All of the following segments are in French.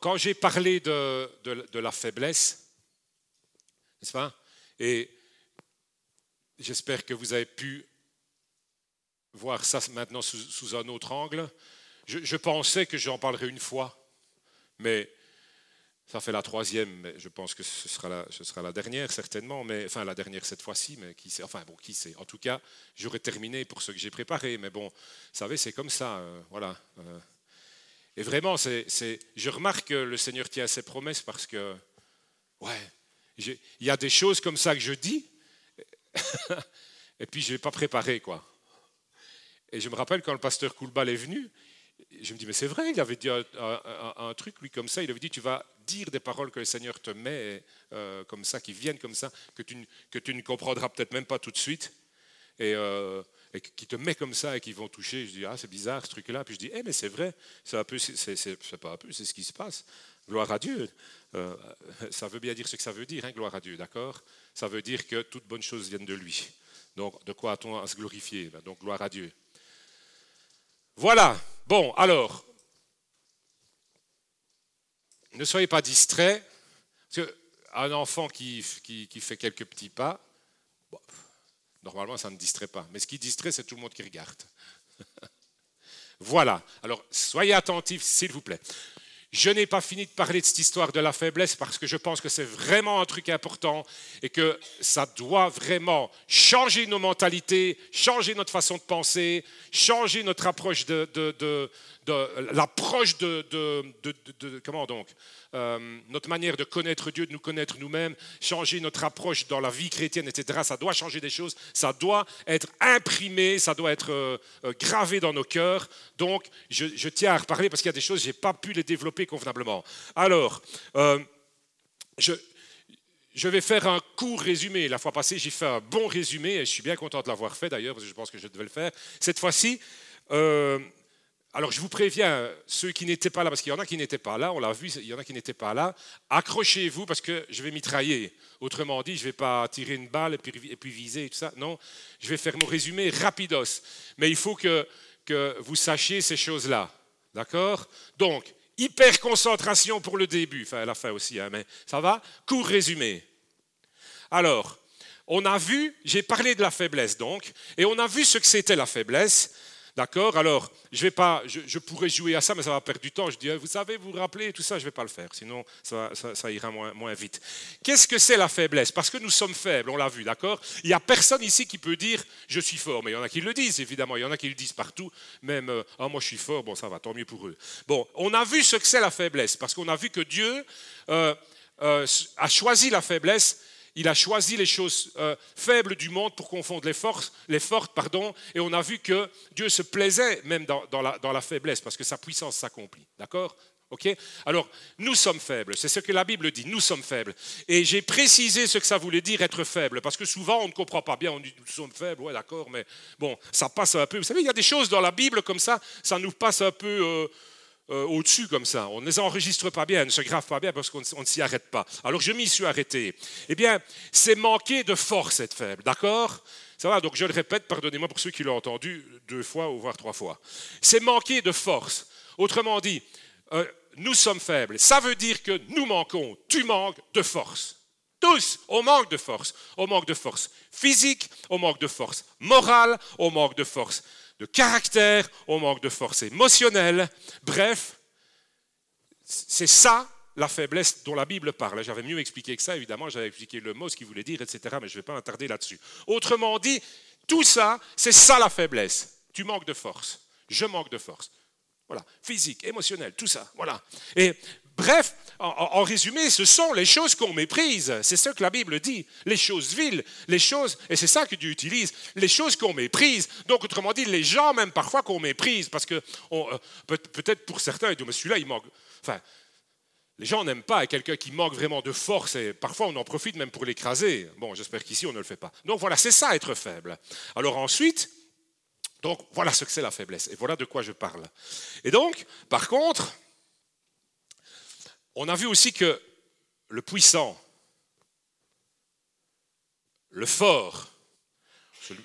quand j'ai parlé de, la faiblesse, n'est-ce pas Et j'espère que vous avez pu voir ça maintenant sous, un autre angle. Je, pensais que j'en parlerais une fois, mais ça fait la troisième, mais je pense que ce sera la, ce sera la dernière certainement, mais enfin la dernière cette fois-ci, mais qui sait, enfin bon, qui sait. En tout cas, j'aurais terminé pour ce que j'ai préparé, mais bon, vous savez, c'est comme ça, euh, voilà. Euh. Et vraiment, c'est, je remarque que le Seigneur tient à ses promesses parce que, ouais, il y a des choses comme ça que je dis, et puis je ne l'ai pas préparé, quoi. Et je me rappelle quand le pasteur Koulbal est venu, je me dis, mais c'est vrai, il avait dit un, truc, lui, comme ça, il avait dit, tu vas dire des paroles que le Seigneur te met euh, comme ça, qui viennent comme ça, que tu, ne comprendras peut-être même pas tout de suite, et, euh, et, qui te met comme ça et qui vont toucher. Je dis, ah, c'est bizarre ce truc-là. Puis je dis, eh, mais c'est vrai, c'est pas un peu, c'est ce qui se passe. Gloire à Dieu. Euh, ça veut bien dire ce que ça veut dire, hein, gloire à Dieu, d'accord? Ça veut dire que toutes bonnes choses viennent de lui. Donc, de quoi a-t-on à se glorifier? Ben, Donc, gloire à Dieu. Voilà. Bon, alors, ne soyez pas distraits, parce qu'un enfant qui, qui, fait quelques petits pas, normalement ça ne distrait pas. Mais ce qui distrait, c'est tout le monde qui regarde. voilà. Alors, soyez attentifs, s'il vous plaît. Je n'ai pas fini de parler de cette histoire de la faiblesse parce que je pense que c'est vraiment un truc important et que ça doit vraiment changer nos mentalités, changer notre façon de penser, changer notre approche de, l'approche de, comment donc euh, notre manière de connaître Dieu, de nous connaître nous-mêmes, changer notre approche dans la vie chrétienne, etc. Ça doit changer des choses, ça doit être imprimé, ça doit être euh, euh, gravé dans nos cœurs. Donc, je, tiens à reparler parce qu'il y a des choses, je n'ai pas pu les développer convenablement. Alors, je, je vais faire un court résumé. La fois passée, j'ai fait un bon résumé et je suis bien content de l'avoir fait d'ailleurs parce que je pense que je devais le faire. Cette fois-ci, alors je vous préviens, ceux qui n'étaient pas là, parce qu'il y en a qui n'étaient pas là, on l'a vu, il y en a qui n'étaient pas là, accrochez-vous parce que je vais mitrailler. Autrement dit, je ne vais pas tirer une balle et puis, viser et tout ça. Non, je vais faire mon résumé rapidos. Mais il faut que, vous sachiez ces choses-là. D'accord Donc, hyper concentration pour le début, enfin la fin aussi, hein, mais ça va Court résumé. Alors, on a vu, j'ai parlé de la faiblesse donc, et on a vu ce que c'était la faiblesse. D'accord? Alors, je, vais pas, je, pourrais jouer à ça, mais ça va perdre du temps. Je dis, vous savez, vous vous rappelez, tout ça, je ne vais pas le faire, sinon ça, ira moins, vite. Qu'est-ce que c'est la faiblesse? Parce que nous sommes faibles, on l'a vu, d'accord? Il n'y a personne ici qui peut dire, je suis fort. Mais il y en a qui le disent, évidemment, il y en a qui le disent partout, même, euh, ah, moi je suis fort, bon, ça va, tant mieux pour eux. Bon, on a vu ce que c'est la faiblesse, parce qu'on a vu que Dieu euh, euh, a choisi la faiblesse il a choisi les choses euh, faibles du monde pour confondre les, forces, les fortes. Pardon, et on a vu que Dieu se plaisait même dans, la, faiblesse parce que sa puissance s'accomplit. D'accord? Ok? Alors, nous sommes faibles. C'est ce que la Bible dit. Nous sommes faibles. Et j'ai précisé ce que ça voulait dire être faible. Parce que souvent, on ne comprend pas bien. On dit nous sommes faibles. Ouais, d'accord. Mais bon, ça passe un peu. Vous savez, il y a des choses dans la Bible comme ça. Ça nous passe un peu. Euh, euh, au-dessus comme ça. On ne les enregistre pas bien, ne se grave pas bien parce qu'on ne s'y arrête pas. Alors je m'y suis arrêté. Eh bien, c'est manquer de force être faible, d'accord? Ça va, donc je le répète, pardonnez-moi pour ceux qui l'ont entendu deux fois ou voire trois fois. C'est manquer de force. Autrement dit, euh, nous sommes faibles. Ça veut dire que nous manquons. Tu manques de force. Tous, on manque de force. On manque de force physique, on manque de force morale, on manque de force de caractère, on manque de force émotionnelle. Bref, c'est ça la faiblesse dont la Bible parle. J'avais mieux expliqué que ça, évidemment, j'avais expliqué le mot, ce qu'il voulait dire, etc., mais je ne vais pas m'attarder là-dessus. Autrement dit, tout ça, c'est ça la faiblesse. Tu manques de force. Je manque de force. Voilà, physique, émotionnel, tout ça. Voilà. Et Bref, en, résumé, ce sont les choses qu'on méprise. C'est ce que la Bible dit. Les choses viles, les choses, et c'est ça que Dieu utilise, les choses qu'on méprise. Donc, autrement dit, les gens même parfois qu'on méprise, parce que euh, peut-être pour certains, ils disent, mais celui-là, il manque. Enfin, les gens n'aiment pas quelqu'un qui manque vraiment de force et parfois on en profite même pour l'écraser. Bon, j'espère qu'ici on ne le fait pas. Donc voilà, c'est ça être faible. Alors ensuite, donc voilà ce que c'est la faiblesse et voilà de quoi je parle. Et donc, par contre, on a vu aussi que le puissant, le fort,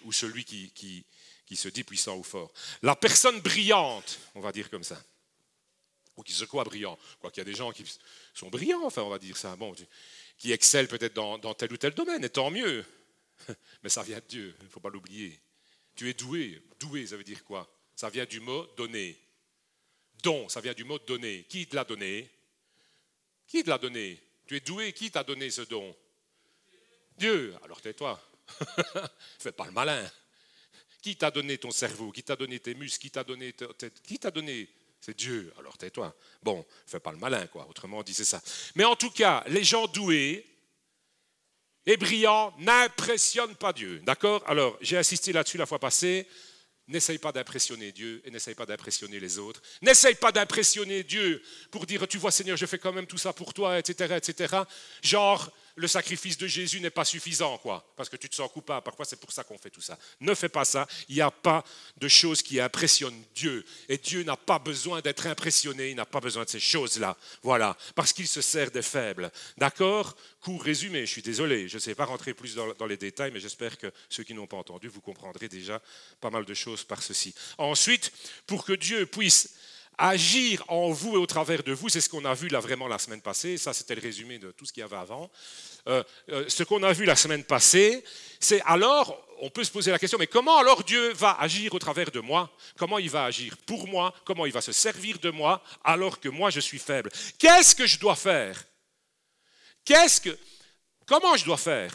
ou celui qui, qui, se dit puissant ou fort, la personne brillante, on va dire comme ça, ou qui se croient brillants. Quoi qu'il y a des gens qui sont brillants, enfin on va dire ça, bon, qui excellent peut-être dans, dans tel ou tel domaine, et tant mieux. Mais ça vient de Dieu, il ne faut pas l'oublier. Tu es doué. Doué, ça veut dire quoi? Ça vient du mot donner. Don, ça vient du mot donner. Qui te l'a donné? Qui te l'a donné? Tu es doué, qui t'a donné ce don? Dieu. Alors tais-toi. Fais pas le malin. Qui t'a donné ton cerveau? Qui t'a donné tes muscles? Qui t'a donné Qui t'a donné? C'est Dieu. Alors tais-toi. Bon, fais pas le malin, quoi. Autrement dit, c'est ça. Mais en tout cas, les gens doués et brillants n'impressionnent pas Dieu. D'accord? Alors, j'ai insisté là-dessus la fois passée. N'essaye pas d'impressionner Dieu et n'essaye pas d'impressionner les autres. N'essaye pas d'impressionner Dieu pour dire, tu vois Seigneur, je fais quand même tout ça pour toi, etc. etc. Genre, le sacrifice de Jésus n'est pas suffisant, quoi, parce que tu te sens coupable. Parfois, c'est pour ça qu'on fait tout ça. Ne fais pas ça. Il n'y a pas de choses qui impressionnent Dieu. Et Dieu n'a pas besoin d'être impressionné. Il n'a pas besoin de ces choses-là. Voilà. Parce qu'il se sert des faibles. D'accord? Court résumé. Je suis désolé. Je ne sais pas rentrer plus dans, les détails, mais j'espère que ceux qui n'ont pas entendu, vous comprendrez déjà pas mal de choses par ceci. Ensuite, pour que Dieu puisse agir en vous et au travers de vous, c'est ce qu'on a vu là vraiment la semaine passée, ça c'était le résumé de tout ce qu'il y avait avant. Euh, euh, ce qu'on a vu la semaine passée, c'est alors, on peut se poser la question, mais comment alors Dieu va agir au travers de moi? Comment il va agir pour moi? Comment il va se servir de moi alors que moi je suis faible? Qu'est-ce que je dois faire? Qu'est-ce que, Comment je dois faire?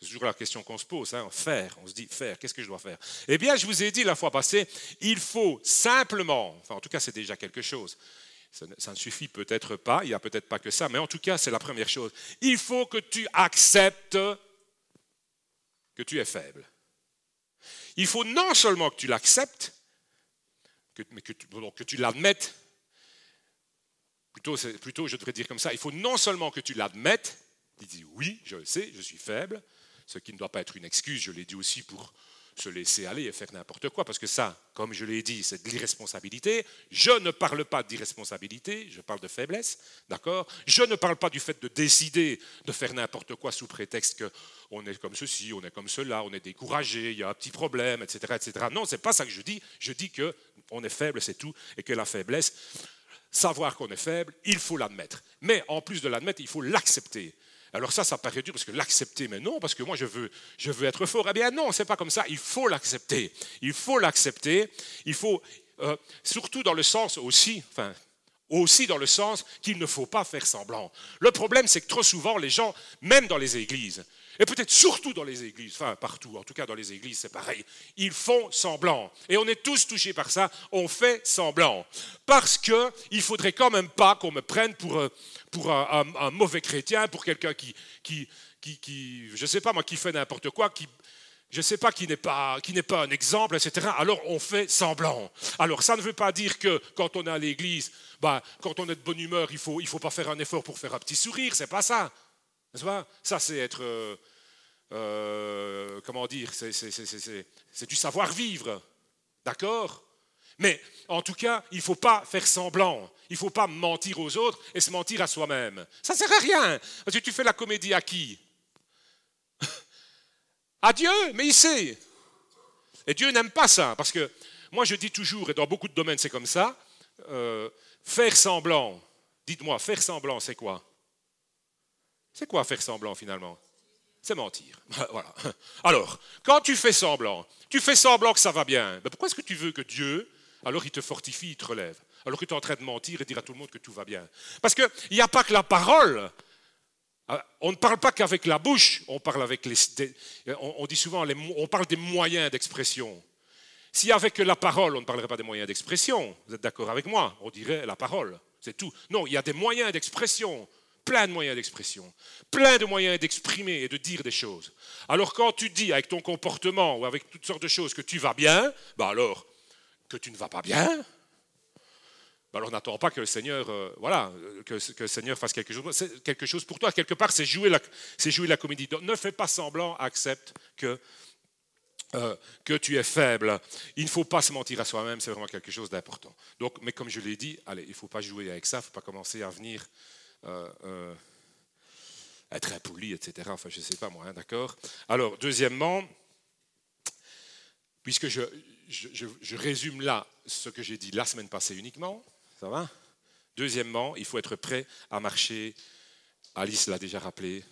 C'est toujours la question qu'on se pose, hein, faire. On se dit faire, qu'est-ce que je dois faire? Eh bien, je vous ai dit la fois passée, il faut simplement, enfin en tout cas c'est déjà quelque chose, ça ne, suffit peut-être pas, il n'y a peut-être pas que ça, mais en tout cas c'est la première chose. Il faut que tu acceptes que tu es faible. Il faut non seulement que tu l'acceptes, mais que tu, que tu l'admettes, plutôt, plutôt je devrais dire comme ça, il faut non seulement que tu l'admettes, il dit oui, je le sais, je suis faible, ce qui ne doit pas être une excuse, je l'ai dit aussi pour se laisser aller et faire n'importe quoi, parce que ça, comme je l'ai dit, c'est de l'irresponsabilité. Je ne parle pas d'irresponsabilité, je parle de faiblesse, d'accord? Je ne parle pas du fait de décider de faire n'importe quoi sous prétexte qu'on est comme ceci, on est comme cela, on est découragé, il y a un petit problème, etc. etc. Non, ce n'est pas ça que je dis. Je dis qu'on est faible, c'est tout, et que la faiblesse, savoir qu'on est faible, il faut l'admettre. Mais en plus de l'admettre, il faut l'accepter. Alors ça, ça paraît dur parce que l'accepter, mais non, parce que moi je veux, être fort. Eh bien non, c'est pas comme ça. Il faut l'accepter. Il faut l'accepter. Il faut, euh, surtout dans le sens aussi, enfin, aussi dans le sens qu'il ne faut pas faire semblant. Le problème, c'est que trop souvent, les gens, même dans les églises, et peut-être surtout dans les églises, enfin partout, en tout cas dans les églises, c'est pareil. Ils font semblant. Et on est tous touchés par ça. On fait semblant. Parce qu'il ne faudrait quand même pas qu'on me prenne pour, euh, pour un, mauvais chrétien, pour quelqu'un qui, qui, qui, qui, je sais pas moi, qui fait n'importe quoi, qui, je ne sais pas, qui n'est pas, qui n'est pas un exemple, etc. Alors on fait semblant. Alors ça ne veut pas dire que quand on est à l'église, bah, quand on est de bonne humeur, il ne faut, il faut pas faire un effort pour faire un petit sourire, c'est pas ça. Ça, c'est être, euh, euh, comment dire, c'est du savoir-vivre. D'accord? Mais en tout cas, il ne faut pas faire semblant. Il ne faut pas mentir aux autres et se mentir à soi-même. Ça ne sert à rien. Parce que tu fais la comédie à qui? À Dieu, mais il sait. Et Dieu n'aime pas ça. Parce que moi, je dis toujours, et dans beaucoup de domaines, c'est comme ça, euh, faire semblant. Dites-moi, faire semblant, c'est quoi? C'est quoi faire semblant finalement? C'est mentir. voilà. Alors, quand tu fais semblant, tu fais semblant que ça va bien, mais pourquoi est-ce que tu veux que Dieu, alors il te fortifie, il te relève alors que tu es en train de mentir et dire à tout le monde que tout va bien? Parce qu'il n'y a pas que la parole. Ah, on ne parle pas qu'avec la bouche, on parle avec les. On dit souvent, on parle des moyens d'expression. Avait que la parole, on ne parlerait pas des moyens d'expression. Vous êtes d'accord avec moi? On dirait la parole, c'est tout. Non, il y a des moyens d'expression plein de moyens d'expression, plein de moyens d'exprimer et de dire des choses. Alors quand tu dis avec ton comportement ou avec toutes sortes de choses que tu vas bien, bah alors que tu ne vas pas bien, bah alors n'attends pas que le Seigneur, euh, voilà, que, que, le Seigneur fasse quelque chose, quelque chose pour toi. Quelque part, c'est jouer la, comédie. Ne fais pas semblant, accepte que euh, que tu es faible. Il ne faut pas se mentir à soi-même, c'est vraiment quelque chose d'important. Donc, mais comme je l'ai dit, allez, il ne faut pas jouer avec ça, il ne faut pas commencer à venir euh, euh, être impoli, etc. Enfin, je ne sais pas moi, hein, d'accord Alors, deuxièmement, puisque je, résume là ce que j'ai dit la semaine passée uniquement, Ça va? Deuxièmement, il faut être prêt à marcher. Alice l'a déjà rappelé.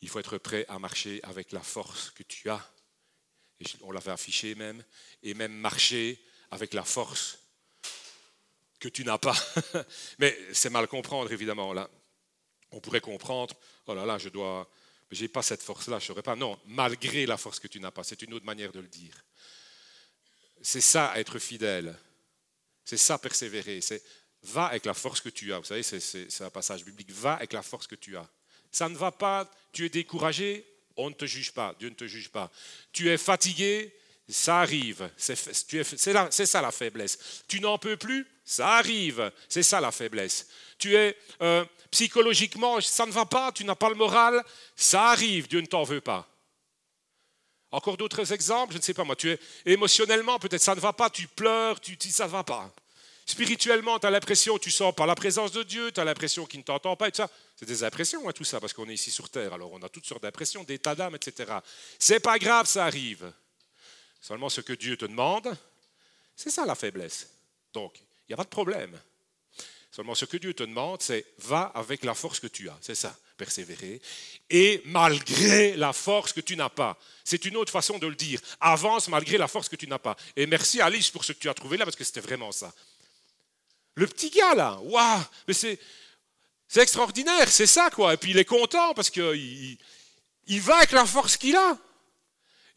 Il faut être prêt à marcher avec la force que tu as. Et on l'avait affiché même. Et même marcher avec la force que tu n'as pas. Mais c'est mal comprendre, évidemment. Là, on pourrait comprendre, oh là là, je dois, j'ai pas cette force-là, je saurais pas. Non, malgré la force que tu n'as pas, c'est une autre manière de le dire. C'est ça être fidèle. C'est ça persévérer. C'est va avec la force que tu as. Vous savez, c'est un passage biblique. Va avec la force que tu as. Ça ne va pas, tu es découragé, on ne te juge pas, Dieu ne te juge pas. Tu es fatigué, ça arrive. C'est ça la faiblesse. Tu n'en peux plus, ça arrive. C'est ça la faiblesse. Tu es euh, psychologiquement, ça ne va pas, tu n'as pas le moral, ça arrive, Dieu ne t'en veut pas. Encore d'autres exemples, je ne sais pas moi, tu es émotionnellement, peut-être ça ne va pas, tu pleures, tu dis ça ne va pas. Spirituellement, tu as l'impression, tu sens par la présence de Dieu, tu as l'impression qu'il ne t'entend pas, et tout ça. C'est des impressions, hein, tout ça, parce qu'on est ici sur Terre, alors on a toutes sortes d'impressions, d'états d'âme, etc. C'est pas grave, ça arrive. Seulement ce que Dieu te demande, c'est ça la faiblesse. Donc, il n'y a pas de problème. Seulement ce que Dieu te demande, c'est va avec la force que tu as. C'est ça, persévérer. Et malgré la force que tu n'as pas. C'est une autre façon de le dire. Avance malgré la force que tu n'as pas. Et merci Alice pour ce que tu as trouvé là, parce que c'était vraiment ça. Le petit gars là, waouh, mais c'est, extraordinaire, c'est ça quoi. Et puis il est content parce qu'il il va avec la force qu'il a.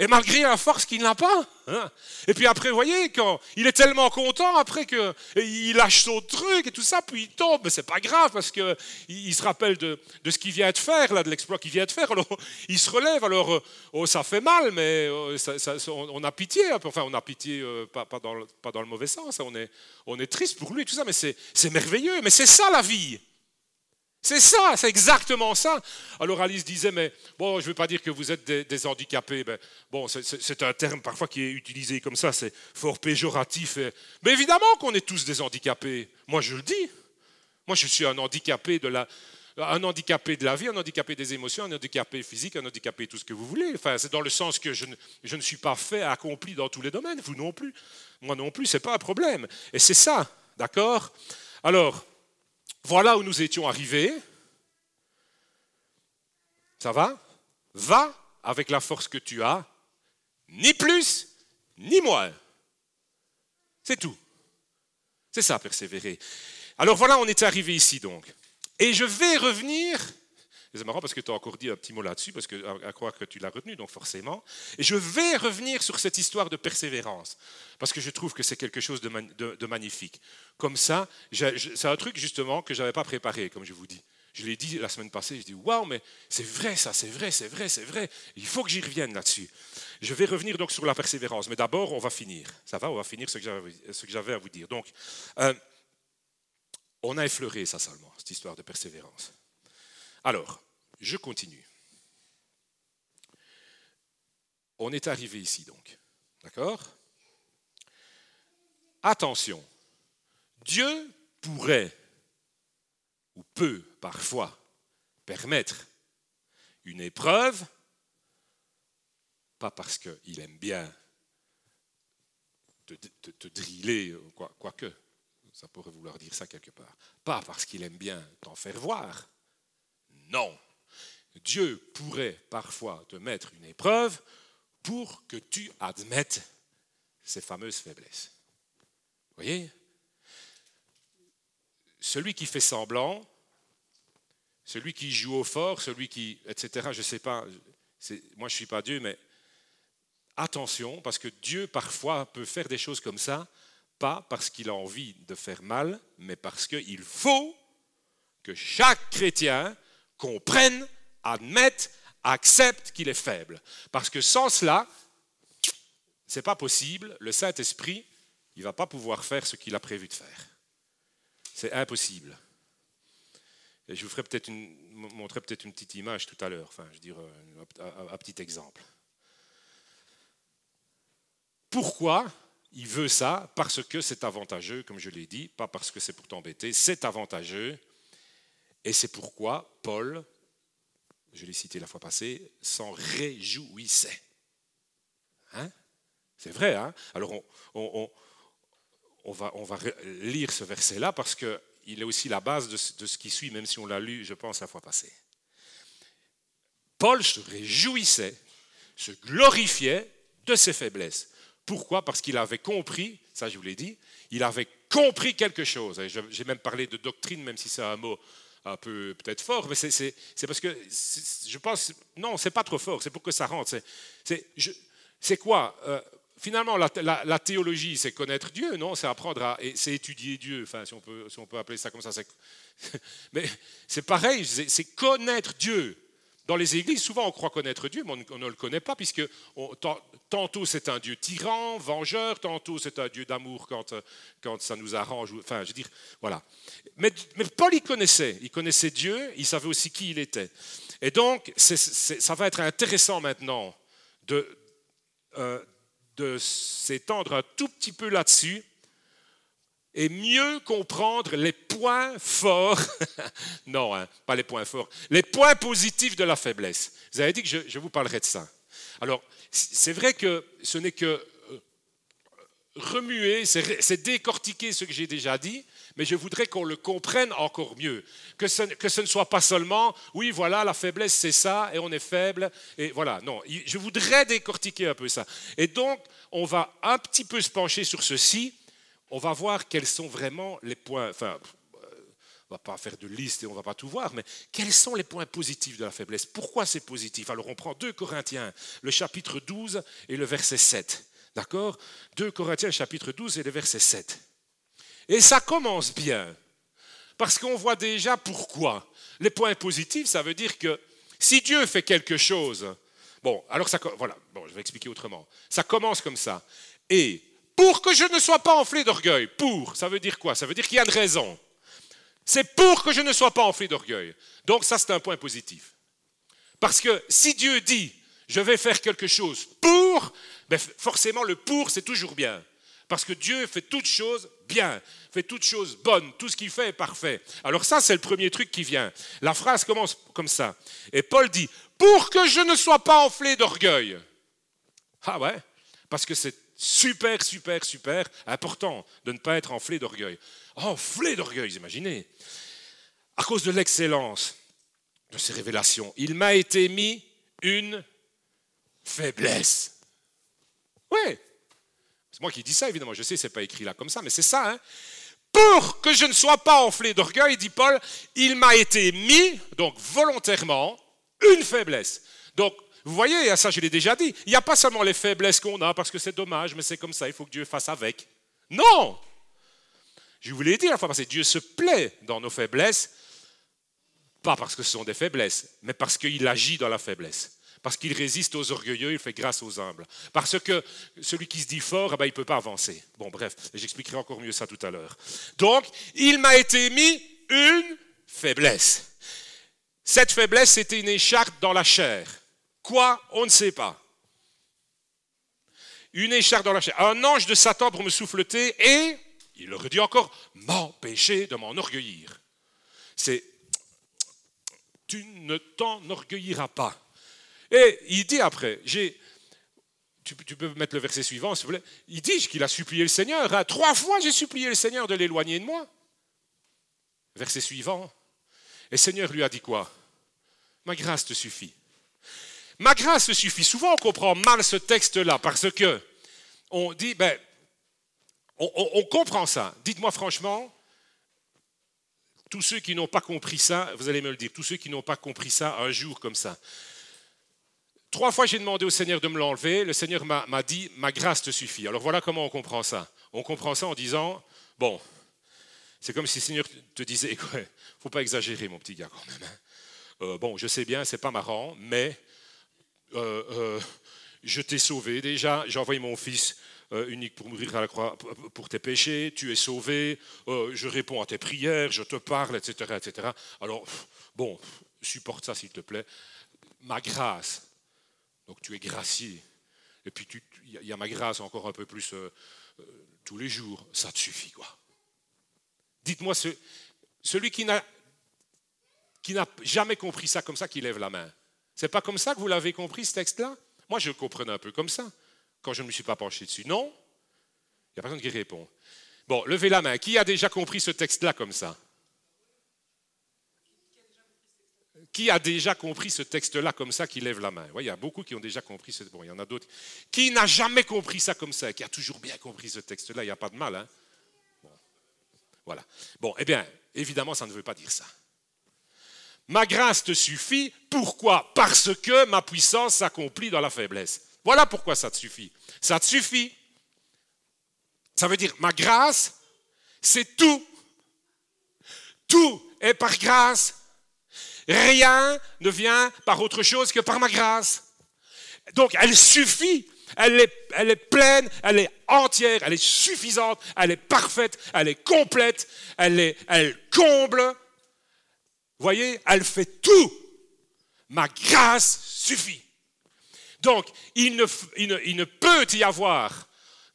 Et malgré la force qu'il n'a pas. Hein. Et puis après, vous voyez, quand il est tellement content après qu'il lâche son truc et tout ça, puis il tombe, mais c'est pas grave parce qu'il il se rappelle de, ce qu'il vient de faire, là, de l'exploit qu'il vient de faire. Alors il se relève, alors euh, oh, ça fait mal, mais euh, on, a pitié, enfin on a pitié, euh, pas, dans le, pas, dans le, mauvais sens, hein. on est, on est triste pour lui et tout ça, mais c'est merveilleux, mais c'est ça la vie. C'est ça, c'est exactement ça. Alors Alice disait, mais bon, je ne veux pas dire que vous êtes des, handicapés. Mais bon, c'est un terme parfois qui est utilisé comme ça, c'est fort péjoratif. mais évidemment qu'on est tous des handicapés. Moi, je le dis. Moi, je suis un handicapé de la, un handicapé de la vie, un handicapé des émotions, un handicapé physique, un handicapé tout ce que vous voulez. Enfin, c'est dans le sens que je ne, je ne suis pas fait, accompli dans tous les domaines. Vous non plus. Moi non plus, c'est pas un problème. Et c'est ça, d'accord? Alors, voilà où nous étions arrivés. Ça va? Va avec la force que tu as, ni plus, ni moins. C'est tout. C'est ça, persévérer. Alors voilà, on est arrivé ici donc. Et je vais revenir c'est marrant parce que tu as encore dit un petit mot là-dessus, parce que, à, croire que tu l'as retenu, donc forcément. Et je vais revenir sur cette histoire de persévérance, parce que je trouve que c'est quelque chose de, magnifique. Comme ça, c'est un truc justement que je n'avais pas préparé, comme je vous dis. Je l'ai dit la semaine passée, je dis waouh, mais c'est vrai ça, c'est vrai, c'est vrai, c'est vrai. Il faut que j'y revienne là-dessus. Je vais revenir donc sur la persévérance, mais d'abord on va finir. Ça va, on va finir ce que j'avais à vous dire. Donc, euh, on a effleuré ça seulement, cette histoire de persévérance. Alors, je continue. On est arrivé ici donc. D'accord? Attention, Dieu pourrait ou peut parfois permettre une épreuve, pas parce qu'il aime bien te, driller, quoique, ça pourrait vouloir dire ça quelque part, pas parce qu'il aime bien t'en faire voir, non. Dieu pourrait parfois te mettre une épreuve pour que tu admettes ces fameuses faiblesses. Vous voyez? Celui qui fait semblant, celui qui joue au fort, celui qui, etc., je ne sais pas, moi je ne suis pas Dieu, mais attention, parce que Dieu parfois peut faire des choses comme ça, pas parce qu'il a envie de faire mal, mais parce qu'il faut que chaque chrétien comprenne, admette, accepte qu'il est faible. Parce que sans cela, ce n'est pas possible. Le Saint-Esprit, il ne va pas pouvoir faire ce qu'il a prévu de faire. C'est impossible. Je vous ferai peut-être une, montrerai peut-être une petite image tout à l'heure, enfin, je dirais un, un petit exemple. Pourquoi il veut ça? Parce que c'est avantageux, comme je l'ai dit, pas parce que c'est pour t'embêter, c'est avantageux et c'est pourquoi Paul, je l'ai cité la fois passée, s'en réjouissait. Hein? C'est vrai, hein? Alors on, va, on va lire ce verset-là parce qu'il est aussi la base de ce qui suit, même si on l'a lu, je pense, la fois passée. Paul se réjouissait, se glorifiait de ses faiblesses. Pourquoi? Parce qu'il avait compris, ça je vous l'ai dit, il avait compris quelque chose. J'ai même parlé de doctrine, même si c'est un mot un peu peut-être fort, mais c'est parce que je pense, non, c'est pas trop fort, c'est pour que ça rentre. C'est quoi euh, Finalement, la, théologie, c'est connaître Dieu, non C'est apprendre à, c'est étudier Dieu, enfin, si on, peut, si on peut appeler ça comme ça. Mais c'est pareil, c'est connaître Dieu. Dans les églises, souvent on croit connaître Dieu, mais on, ne le connaît pas, puisque tantôt c'est un Dieu tyran, vengeur, tantôt c'est un Dieu d'amour quand, quand ça nous arrange. Enfin, je veux dire, voilà. Mais, Paul, il connaissait. Il connaissait Dieu, il savait aussi qui il était. Et donc, ça va être intéressant maintenant de, euh, de s'étendre un tout petit peu là-dessus et mieux comprendre les points forts, non, hein, pas les points forts, les points positifs de la faiblesse. Vous avez dit que je, vous parlerai de ça. Alors, c'est vrai que ce n'est que euh, remuer, c'est décortiquer ce que j'ai déjà dit, mais je voudrais qu'on le comprenne encore mieux. Que que ce, ne soit pas seulement, oui, voilà, la faiblesse, c'est ça, et on est faible, et voilà. Non, je voudrais décortiquer un peu ça. Et donc, on va un petit peu se pencher sur ceci, on va voir quels sont vraiment les points, enfin, euh, on va pas faire de liste et on va pas tout voir, mais quels sont les points positifs de la faiblesse? Pourquoi c'est positif? Alors on prend 2 Corinthiens, le chapitre 12 et le verset 7. D'accord? 2 Corinthiens, chapitre 12 et le verset 7. Et ça commence bien, parce qu'on voit déjà pourquoi. Les points positifs, ça veut dire que si Dieu fait quelque chose, bon, alors ça, voilà, bon, je vais expliquer autrement. Ça commence comme ça. Et pour que je ne sois pas enflé d'orgueil. Pour, ça veut dire quoi? Ça veut dire qu'il y a une raison. C'est pour que je ne sois pas enflé d'orgueil. Donc ça, c'est un point positif. Parce que si Dieu dit, je vais faire quelque chose pour, ben forcément le pour, c'est toujours bien. Parce que Dieu fait toutes choses bien, fait toutes choses bonnes, tout ce qu'il fait est parfait. Alors ça, c'est le premier truc qui vient. La phrase commence comme ça. Et Paul dit, pour que je ne sois pas enflé d'orgueil. Ah ouais, parce que c'est super, super, super important de ne pas être enflé d'orgueil. Enflé d'orgueil, imaginez. À cause de l'excellence de ces révélations, il m'a été mis une faiblesse. Oui, c'est moi qui dis ça, évidemment. Je sais, c'est pas écrit là comme ça, mais c'est ça. Hein. Pour que je ne sois pas enflé d'orgueil, dit Paul, il m'a été mis, donc volontairement, une faiblesse. Donc, vous voyez, ça je l'ai déjà dit, il n'y a pas seulement les faiblesses qu'on a parce que c'est dommage, mais c'est comme ça, il faut que Dieu fasse avec. Non Je vous l'ai dit la fois passée, Dieu se plaît dans nos faiblesses, pas parce que ce sont des faiblesses, mais parce qu'il agit dans la faiblesse. Parce qu'il résiste aux orgueilleux, il fait grâce aux humbles. Parce que celui qui se dit fort, eh ben, il ne peut pas avancer. Bon, bref, j'expliquerai encore mieux ça tout à l'heure. Donc, il m'a été mis une faiblesse. Cette faiblesse, c'était une écharpe dans la chair. Quoi On ne sait pas. Une écharpe dans la chair. Un ange de Satan pour me souffleter et, il aurait dit encore, m'empêcher de m'enorgueillir. C'est, tu ne t'enorgueilliras pas. Et il dit après, tu, peux mettre le verset suivant, s'il vous plaît. Il dit qu'il a supplié le Seigneur. Trois fois, j'ai supplié le Seigneur de l'éloigner de moi. Verset suivant. Et le Seigneur lui a dit quoi? Ma grâce te suffit. Ma grâce suffit. Souvent, on comprend mal ce texte-là parce que on dit, ben, on, comprend ça. Dites-moi franchement, tous ceux qui n'ont pas compris ça, vous allez me le dire, tous ceux qui n'ont pas compris ça un jour comme ça. Trois fois, j'ai demandé au Seigneur de me l'enlever. Le Seigneur m'a dit, ma grâce te suffit. Alors voilà comment on comprend ça. On comprend ça en disant, bon, c'est comme si le Seigneur te disait, faut pas exagérer, mon petit gars, quand même. Hein. Euh, bon, je sais bien, c'est pas marrant, mais euh, euh, je t'ai sauvé déjà, j'ai envoyé mon fils euh, unique pour mourir à la croix pour tes péchés, tu es sauvé, je réponds à tes prières, je te parle, etc. etc. Alors, bon, supporte ça s'il te plaît. Ma grâce, donc tu es gracié, et puis il y a ma grâce encore un peu plus tous les jours, ça te suffit, quoi. Dites-moi, ce, celui qui n'a jamais compris ça comme ça, qui lève la main. C'est pas comme ça que vous l'avez compris, ce texte-là? Moi, je le comprenais un peu comme ça, quand je ne me suis pas penché dessus. Non Il n'y a personne qui répond. Bon, levez la main. Qui a déjà compris ce texte-là comme ça? Qui a déjà compris ce texte-là comme ça qui lève la main? Il y a beaucoup qui ont déjà compris. Ce... Bon, il y en a d'autres. Qui n'a jamais compris ça comme ça Qui a toujours bien compris ce texte-là? Il n'y a pas de mal. Hein? Voilà. Bon, eh bien, évidemment, ça ne veut pas dire ça. Ma grâce te suffit. Pourquoi? Parce que ma puissance s'accomplit dans la faiblesse. Voilà pourquoi ça te suffit. Ça te suffit. Ça veut dire, ma grâce, c'est tout. Tout est par grâce. Rien ne vient par autre chose que par ma grâce. Donc, elle suffit. Elle est, pleine, elle est entière, elle est suffisante, elle est parfaite, elle est complète, elle, est, elle comble. Voyez, elle fait tout. Ma grâce suffit. Donc, il ne, peut y avoir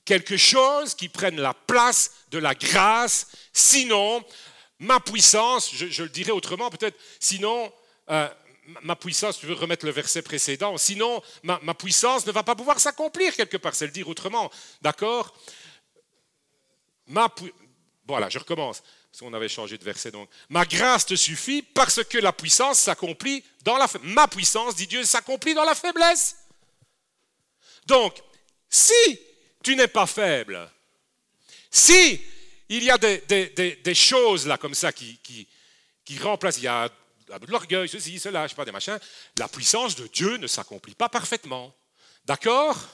quelque chose qui prenne la place de la grâce, sinon ma puissance, je, le dirais autrement peut-être, sinon euh, ma puissance, tu veux remettre le verset précédent, sinon ma, puissance ne va pas pouvoir s'accomplir quelque part, c'est le dire autrement, d'accord? Ma Voilà, je recommence, parce qu'on avait changé de verset donc. Ma grâce te suffit parce que la puissance s'accomplit dans la Ma puissance, dit Dieu, s'accomplit dans la faiblesse. Donc, si tu n'es pas faible. Si il y a des, choses là comme ça qui, qui, remplacent, il y a de l'orgueil, ceci, cela, je sais pas, des machins, la puissance de Dieu ne s'accomplit pas parfaitement. D'accord?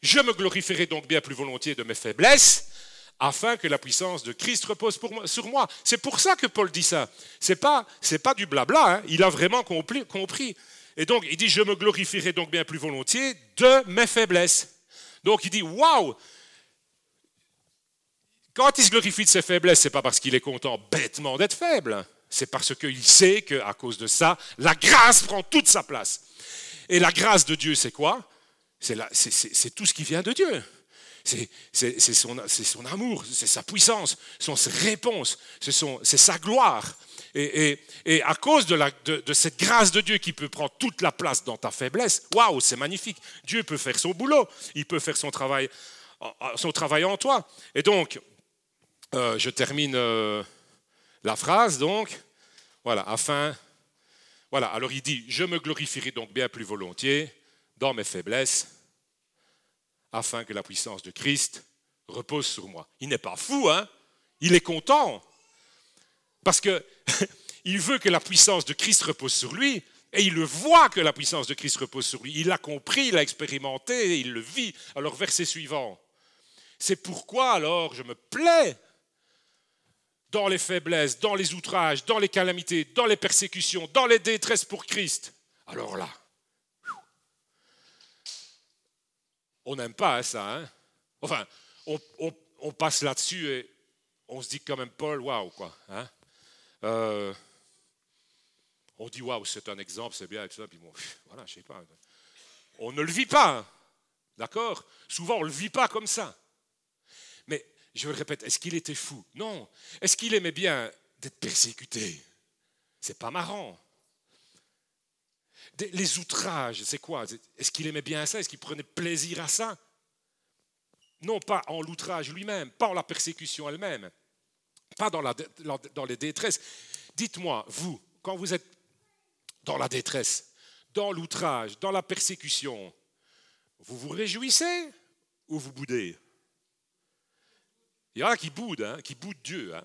Je me glorifierai donc bien plus volontiers de mes faiblesses afin que la puissance de Christ repose sur moi. C'est pour ça que Paul dit ça. C'est pas c'est pas du blabla. Hein. Il a vraiment compris. Et donc il dit je me glorifierai donc bien plus volontiers de mes faiblesses. Donc il dit Waouh Quand il se glorifie de ses faiblesses, c'est pas parce qu'il est content bêtement d'être faible, c'est parce qu'il sait qu'à cause de ça, la grâce prend toute sa place. Et la grâce de Dieu, c'est quoi? C'est tout ce qui vient de Dieu. C'est son, amour, c'est sa puissance, son réponse, c'est sa gloire. Et, à cause de, cette grâce de Dieu qui peut prendre toute la place dans ta faiblesse, waouh, c'est magnifique. Dieu peut faire son boulot, il peut faire son travail, son travail en toi. Et donc, euh, je termine euh, la phrase, donc, voilà, afin, voilà, alors il dit, je me glorifierai donc bien plus volontiers dans mes faiblesses, afin que la puissance de Christ repose sur moi. Il n'est pas fou, hein? Il est content. Parce que il veut que la puissance de Christ repose sur lui, et il le voit que la puissance de Christ repose sur lui. Il l'a compris, il l'a expérimenté, il le vit. Alors, verset suivant. C'est pourquoi alors je me plais dans les faiblesses, dans les outrages, dans les calamités, dans les persécutions, dans les détresses pour Christ. Alors là, on n'aime pas ça. Hein enfin, on, passe là-dessus et on se dit quand même, Paul, waouh, quoi. Hein euh, on dit waouh, c'est un exemple, c'est bien, et tout ça, puis bon, voilà, je sais pas. On ne le vit pas, hein. d'accord Souvent, on ne le vit pas comme ça. Mais je le répète, est-ce qu'il était fou? Non. Est-ce qu'il aimait bien d'être persécuté? C'est pas marrant. Les outrages, c'est quoi? Est-ce qu'il aimait bien ça? Est-ce qu'il prenait plaisir à ça? Non, pas en l'outrage lui-même, pas en la persécution elle-même, pas dans, les détresses. Dites-moi, vous, quand vous êtes dans la détresse, dans l'outrage, dans la persécution, vous vous réjouissez ou vous boudez? Il y en a qui boudent, hein, qui boudent Dieu. Hein.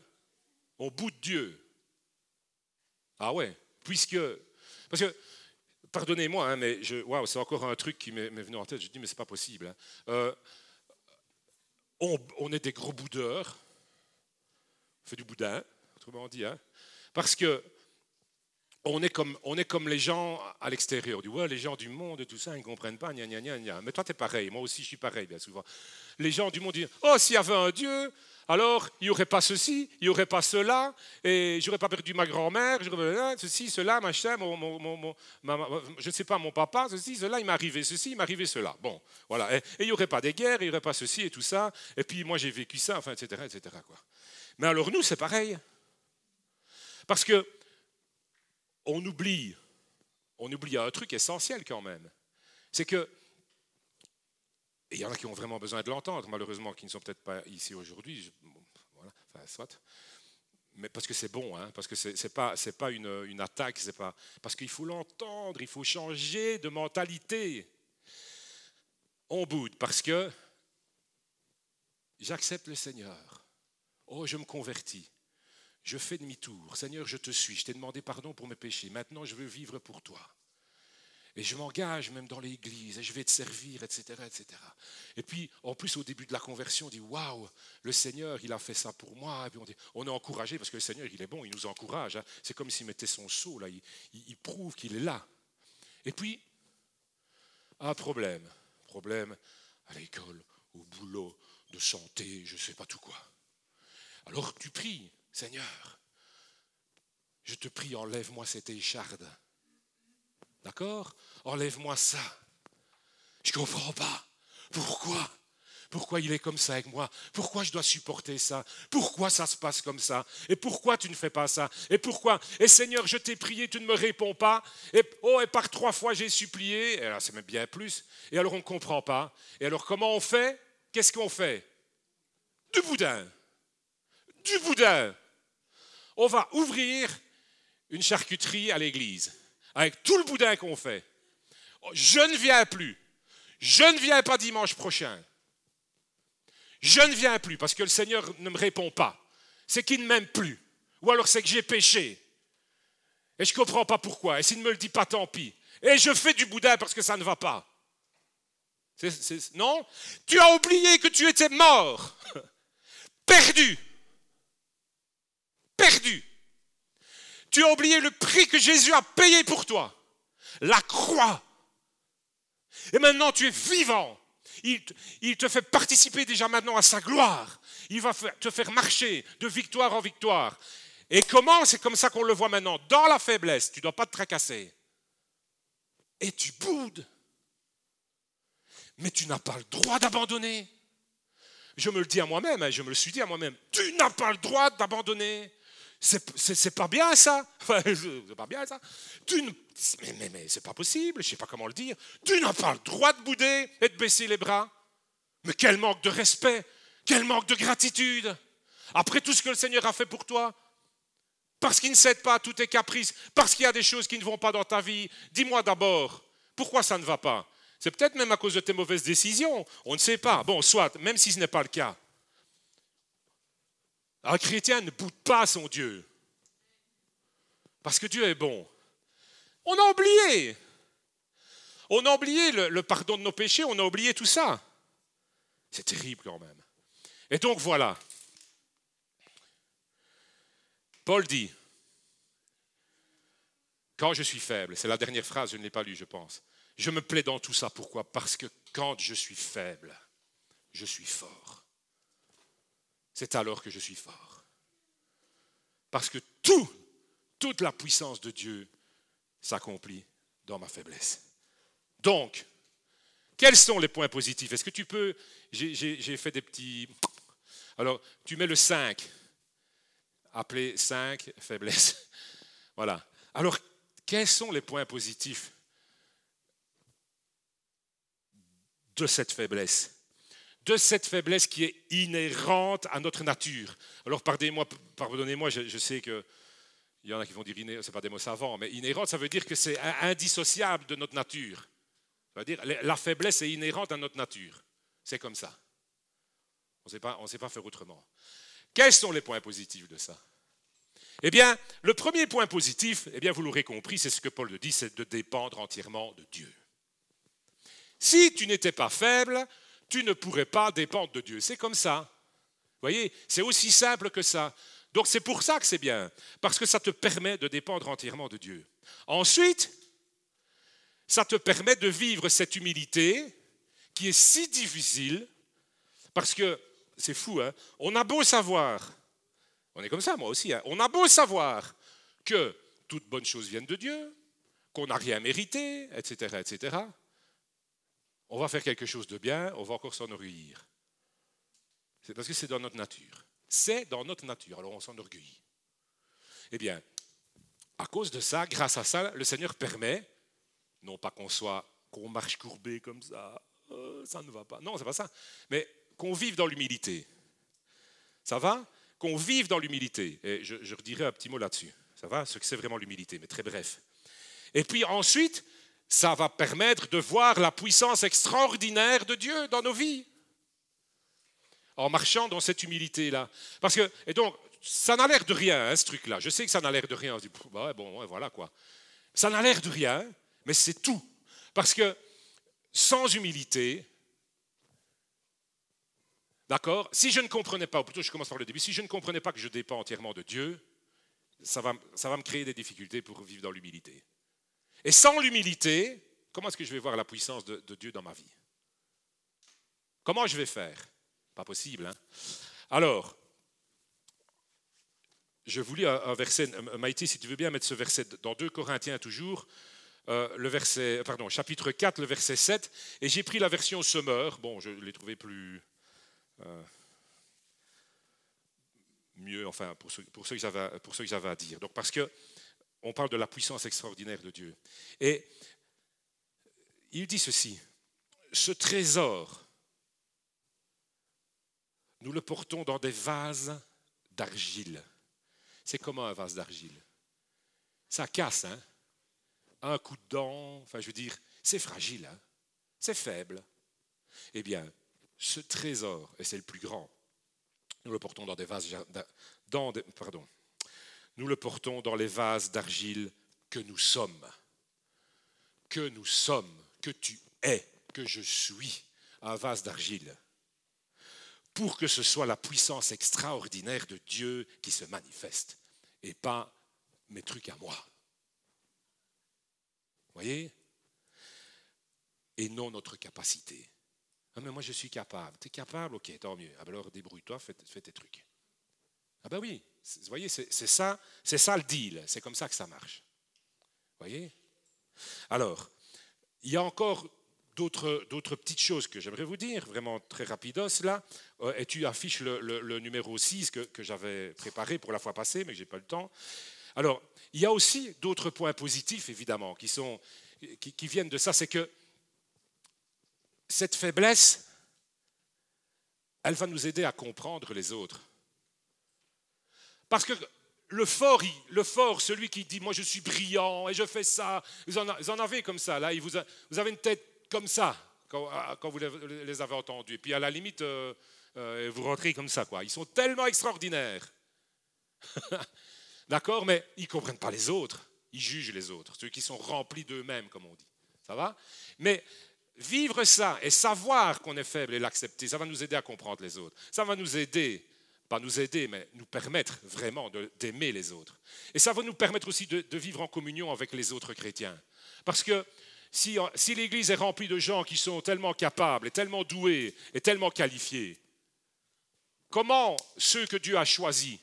On boude Dieu. Ah ouais, puisque... Parce que, pardonnez-moi, hein, mais je, c'est encore un truc qui m'est venu en tête. Je dis, mais c'est pas possible. Hein. Euh, on, est des gros boudeurs. On fait du boudin, autrement dit. Hein, parce que on est comme, on est comme les gens à l'extérieur. Dit, ouais, les gens du monde et tout ça, ils ne comprennent pas, gna, gna, gna. Mais toi, tu es pareil. Moi aussi, je suis pareil, bien souvent. Les gens du monde disent, oh, s'il y avait un Dieu, alors il n'y aurait pas ceci, il n'y aurait pas cela, et je n'aurais pas perdu ma grand-mère, ceci, cela, machin, mon, je ne sais pas, mon papa, ceci, cela, il m'est arrivé ceci, il m'est arrivé cela. Bon, voilà. Et il n'y aurait pas des guerres, il n'y aurait pas ceci et tout ça, et puis moi, j'ai vécu ça, enfin, etc., etc. Quoi. Mais alors, nous, c'est pareil. Parce que on oublie, on oublie un truc essentiel quand même. C'est que, il y en a qui ont vraiment besoin de l'entendre, malheureusement, qui ne sont peut-être pas ici aujourd'hui. soit. Mais parce que c'est bon, hein, parce que ce n'est pas, une attaque, c'est pas, parce qu'il faut l'entendre, il faut changer de mentalité. On boude parce que j'accepte le Seigneur. Oh, je me convertis. Je fais demi-tour. Seigneur, je te suis. Je t'ai demandé pardon pour mes péchés. Maintenant, je veux vivre pour toi. Et je m'engage même dans l'église et je vais te servir, etc., etc. Et puis, en plus, au début de la conversion, on dit Waouh, le Seigneur, il a fait ça pour moi. On, est encouragé parce que le Seigneur, il est bon, il nous encourage. Hein. C'est comme s'il mettait son sceau là, il, il prouve qu'il est là. Et puis, un problème. Problème à l'école, au boulot, de santé, je ne sais pas tout quoi. Alors tu pries, Seigneur, je te prie, enlève-moi cette écharde. D'accord? Enlève-moi ça. Je ne comprends pas. Pourquoi? Pourquoi il est comme ça avec moi? Pourquoi je dois supporter ça? Pourquoi ça se passe comme ça? Et pourquoi tu ne fais pas ça? Et pourquoi? Et Seigneur, je t'ai prié, tu ne me réponds pas. Et oh, et par trois fois j'ai supplié. Et là, c'est même bien plus. Et alors on ne comprend pas. Et alors comment on fait? Qu'est-ce qu'on fait? Du boudin. Du boudin. On va ouvrir une charcuterie à l'église avec tout le boudin qu'on fait. Je ne viens plus. Je ne viens pas dimanche prochain. Je ne viens plus parce que le Seigneur ne me répond pas. C'est qu'il ne m'aime plus. Ou alors c'est que j'ai péché. Et je ne comprends pas pourquoi. Et s'il ne me le dit pas, tant pis. Et je fais du boudin parce que ça ne va pas. non? Tu as oublié que tu étais mort. Perdu. Perdu. Tu as oublié le prix que Jésus a payé pour toi. La croix. Et maintenant, tu es vivant. Il, te fait participer déjà maintenant à sa gloire. Il va te faire marcher de victoire en victoire. Et comment? C'est comme ça qu'on le voit maintenant. Dans la faiblesse, tu ne dois pas te tracasser. Et tu boudes. Mais tu n'as pas le droit d'abandonner. Je me le dis à moi-même, hein, je me le suis dit à moi-même. Tu n'as pas le droit d'abandonner. C'est pas bien ça. c'est pas bien ça. Tu ne, mais, mais, c'est pas possible, je sais pas comment le dire. Tu n'as pas le droit de bouder et de baisser les bras. Mais quel manque de respect, quel manque de gratitude. Après tout ce que le Seigneur a fait pour toi, parce qu'il ne cède pas à tous tes caprices, parce qu'il y a des choses qui ne vont pas dans ta vie, dis-moi d'abord, pourquoi ça ne va pas? C'est peut-être même à cause de tes mauvaises décisions, on ne sait pas. Bon, soit, même si ce n'est pas le cas. Un chrétien ne boude pas son Dieu. Parce que Dieu est bon. On a oublié. On a oublié le, pardon de nos péchés, on a oublié tout ça. C'est terrible quand même. Et donc voilà. Paul dit, quand je suis faible, c'est la dernière phrase, je ne l'ai pas lue, je pense. Je me plais dans tout ça. Pourquoi? Parce que quand je suis faible, je suis fort c'est alors que je suis fort. Parce que tout, toute la puissance de Dieu s'accomplit dans ma faiblesse. Donc, quels sont les points positifs? Est-ce que tu peux... J'ai fait des petits... Alors, tu mets le 5, appelé 5, faiblesse. Voilà. Alors, quels sont les points positifs de cette faiblesse? De cette faiblesse qui est inhérente à notre nature. Alors pardonnez-moi, pardonnez-moi je, sais qu'il y en a qui vont dire ce n'est pas des mots savants, mais inhérente, ça veut dire que c'est indissociable de notre nature. Ça veut dire la faiblesse est inhérente à notre nature. C'est comme ça. On ne sait pas faire autrement. Quels sont les points positifs de ça? Eh bien, le premier point positif, eh bien, vous l'aurez compris, c'est ce que Paul dit, c'est de dépendre entièrement de Dieu. Si tu n'étais pas faible, tu ne pourrais pas dépendre de Dieu. C'est comme ça. Vous voyez, c'est aussi simple que ça. Donc c'est pour ça que c'est bien, parce que ça te permet de dépendre entièrement de Dieu. Ensuite, ça te permet de vivre cette humilité qui est si difficile, parce que c'est fou, hein on a beau savoir, on est comme ça moi aussi, hein on a beau savoir que toutes bonnes choses viennent de Dieu, qu'on n'a rien mérité, etc., etc on va faire quelque chose de bien, on va encore s'enorgueillir. C'est parce que c'est dans notre nature. C'est dans notre nature, alors on s'enorgueillit. Eh bien, à cause de ça, grâce à ça, le Seigneur permet, non pas qu'on soit, qu'on marche courbé comme ça, euh, ça ne va pas. Non, c'est pas ça. Mais qu'on vive dans l'humilité. Ça va? Qu'on vive dans l'humilité. Et je, je redirai un petit mot là-dessus. Ça va? Ce que c'est vraiment l'humilité, mais très bref. Et puis ensuite, ça va permettre de voir la puissance extraordinaire de Dieu dans nos vies. En marchant dans cette humilité-là. Parce que, et donc, ça n'a l'air de rien, hein, ce truc-là. Je sais que ça n'a l'air de rien. Bah bon, voilà quoi. Ça n'a l'air de rien, mais c'est tout. Parce que sans humilité, d'accord, si je ne comprenais pas, ou plutôt je commence par le début, si je ne comprenais pas que je dépends entièrement de Dieu, ça va, ça va me créer des difficultés pour vivre dans l'humilité. Et sans l'humilité, comment est-ce que je vais voir la puissance de, Dieu dans ma vie? Comment je vais faire? Pas possible. Hein Alors, je vous lis un, verset, Maïté, si tu veux bien mettre ce verset dans 2 Corinthiens toujours, euh, le verset, pardon, chapitre 4, le verset 7, et j'ai pris la version Summer, bon, je l'ai trouvé plus... Euh, mieux, enfin, pour ce, pour ce que j'avais à dire. Donc, parce que on parle de la puissance extraordinaire de Dieu. Et il dit ceci, ce trésor, nous le portons dans des vases d'argile. C'est comment un vase d'argile? Ça casse, hein? Un coup de dent, enfin je veux dire, c'est fragile, hein? C'est faible. Eh bien, ce trésor, et c'est le plus grand, nous le portons dans des vases, dans pardon, nous le portons dans les vases d'argile que nous sommes. Que nous sommes, que tu es, que je suis, un vase d'argile. Pour que ce soit la puissance extraordinaire de Dieu qui se manifeste et pas mes trucs à moi. Voyez? Et non notre capacité. Ah, mais moi je suis capable. Tu es capable? Ok, tant mieux. Alors débrouille-toi, fais tes trucs. Ah ben oui, vous voyez, c'est ça, c'est ça le deal, c'est comme ça que ça marche. Vous voyez? Alors, il y a encore d'autres petites choses que j'aimerais vous dire, vraiment très rapidos là. Euh, et tu affiches le, numéro 6 que, j'avais préparé pour la fois passée, mais je n'ai pas le temps. Alors, il y a aussi d'autres points positifs, évidemment, qui, sont, qui viennent de ça. C'est que cette faiblesse, elle va nous aider à comprendre les autres. Parce que le fort, le fort, celui qui dit moi je suis brillant et je fais ça, vous en, avez comme ça, là, vous, avez une tête comme ça quand, ah, vous les avez entendus. Et puis à la limite, euh, euh, vous rentrez comme ça, quoi. Ils sont tellement extraordinaires. D'accord Mais ils ne comprennent pas les autres. Ils jugent les autres, ceux qui sont remplis d'eux-mêmes, comme on dit. Ça va? Mais vivre ça et savoir qu'on est faible et l'accepter, ça va nous aider à comprendre les autres. Ça va nous aider pas nous aider, mais nous permettre vraiment d'aimer les autres. Et ça va nous permettre aussi de, vivre en communion avec les autres chrétiens. Parce que si, si l'Église est remplie de gens qui sont tellement capables et tellement doués et tellement qualifiés, comment ceux que Dieu a choisis,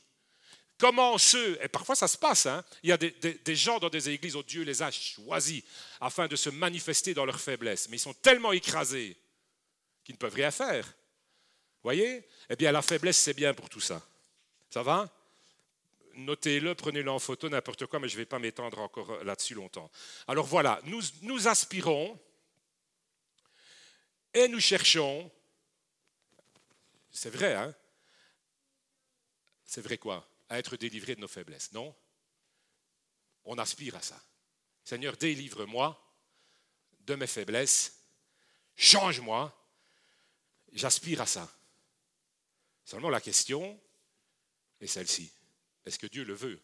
comment ceux, et parfois ça se passe, hein, il y a des, des, gens dans des églises où Dieu les a choisis afin de se manifester dans leur faiblesse, mais ils sont tellement écrasés qu'ils ne peuvent rien faire voyez? Eh bien, la faiblesse, c'est bien pour tout ça. Ça va? Notez-le, prenez-le en photo, n'importe quoi, mais je ne vais pas m'étendre encore là-dessus longtemps. Alors voilà, nous, aspirons et nous cherchons, c'est vrai, hein? C'est vrai quoi? À être délivrés de nos faiblesses, non? On aspire à ça. Seigneur, délivre-moi de mes faiblesses, change-moi, j'aspire à ça. Seulement la question est celle-ci. Est-ce que Dieu le veut?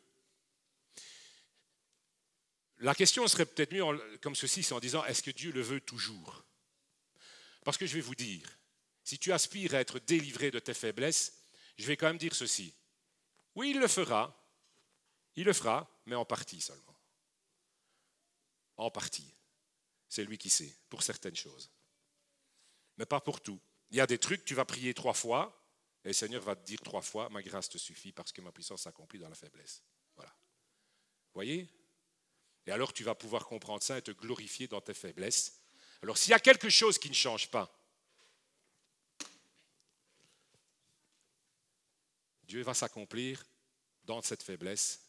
La question serait peut-être mieux comme ceci, c'est en disant est-ce que Dieu le veut toujours? Parce que je vais vous dire, si tu aspires à être délivré de tes faiblesses, je vais quand même dire ceci. Oui, il le fera, il le fera, mais en partie seulement. En partie. C'est lui qui sait, pour certaines choses. Mais pas pour tout. Il y a des trucs, tu vas prier trois fois, et le Seigneur va te dire trois fois, ma grâce te suffit parce que ma puissance s'accomplit dans la faiblesse. Voilà. Voyez? Et alors tu vas pouvoir comprendre ça et te glorifier dans tes faiblesses. Alors s'il y a quelque chose qui ne change pas, Dieu va s'accomplir dans cette faiblesse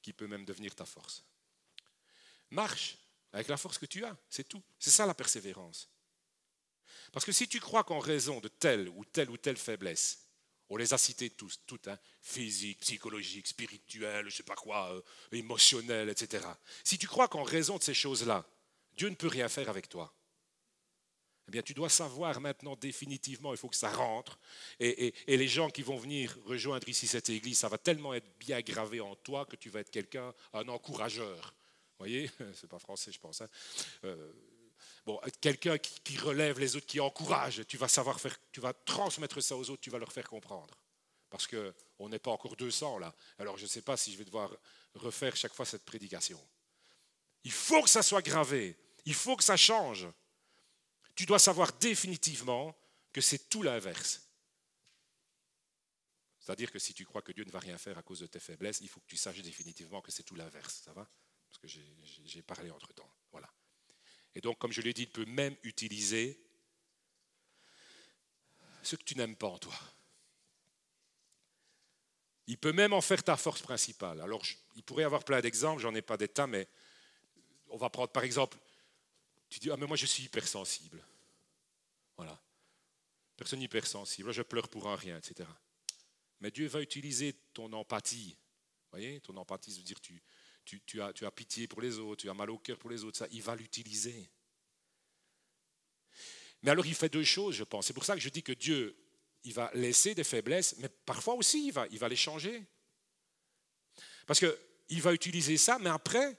qui peut même devenir ta force. Marche avec la force que tu as, c'est tout. C'est ça la persévérance. Parce que si tu crois qu'en raison de telle ou telle ou telle faiblesse, On les a cités tous, toutes, hein. physique, psychologique, spirituel, je sais pas quoi, euh, etc. Si tu crois qu'en raison de ces choses-là, Dieu ne peut rien faire avec toi, eh bien, tu dois savoir maintenant définitivement, il faut que ça rentre. Et, les gens qui vont venir rejoindre ici cette église, ça va tellement être bien gravé en toi que tu vas être quelqu'un, un encourageur. Vous voyez? C'est pas français, je pense. Hein. Euh, quelqu'un qui, relève les autres, qui encourage. Tu vas savoir faire, tu vas transmettre ça aux autres, tu vas leur faire comprendre. Parce qu'on n'est pas encore 200 là. Alors je ne sais pas si je vais devoir refaire chaque fois cette prédication. Il faut que ça soit gravé. Il faut que ça change tu dois savoir définitivement que c'est tout l'inverse. C'est-à-dire que si tu crois que Dieu ne va rien faire à cause de tes faiblesses, il faut que tu saches définitivement que c'est tout l'inverse. Ça va? Parce que j'ai parlé entre-temps. Et donc, comme je l'ai dit, il peut même utiliser ce que tu n'aimes pas en toi. Il peut même en faire ta force principale. Alors, il pourrait y avoir plein d'exemples, j'en ai pas d'état, mais on va prendre par exemple tu dis, ah mais moi je suis hypersensible. Voilà. Personne hypersensible. je pleure pour un rien, etc. Mais Dieu va utiliser ton empathie. Vous voyez, ton empathie, veut dire tu, tu, as, pitié pour les autres, tu as mal au cœur pour les autres. Ça, il va l'utiliser. Mais alors il fait deux choses, je pense. C'est pour ça que je dis que Dieu, il va laisser des faiblesses, mais parfois aussi il va, il va les changer. Parce qu'il va utiliser ça, mais après,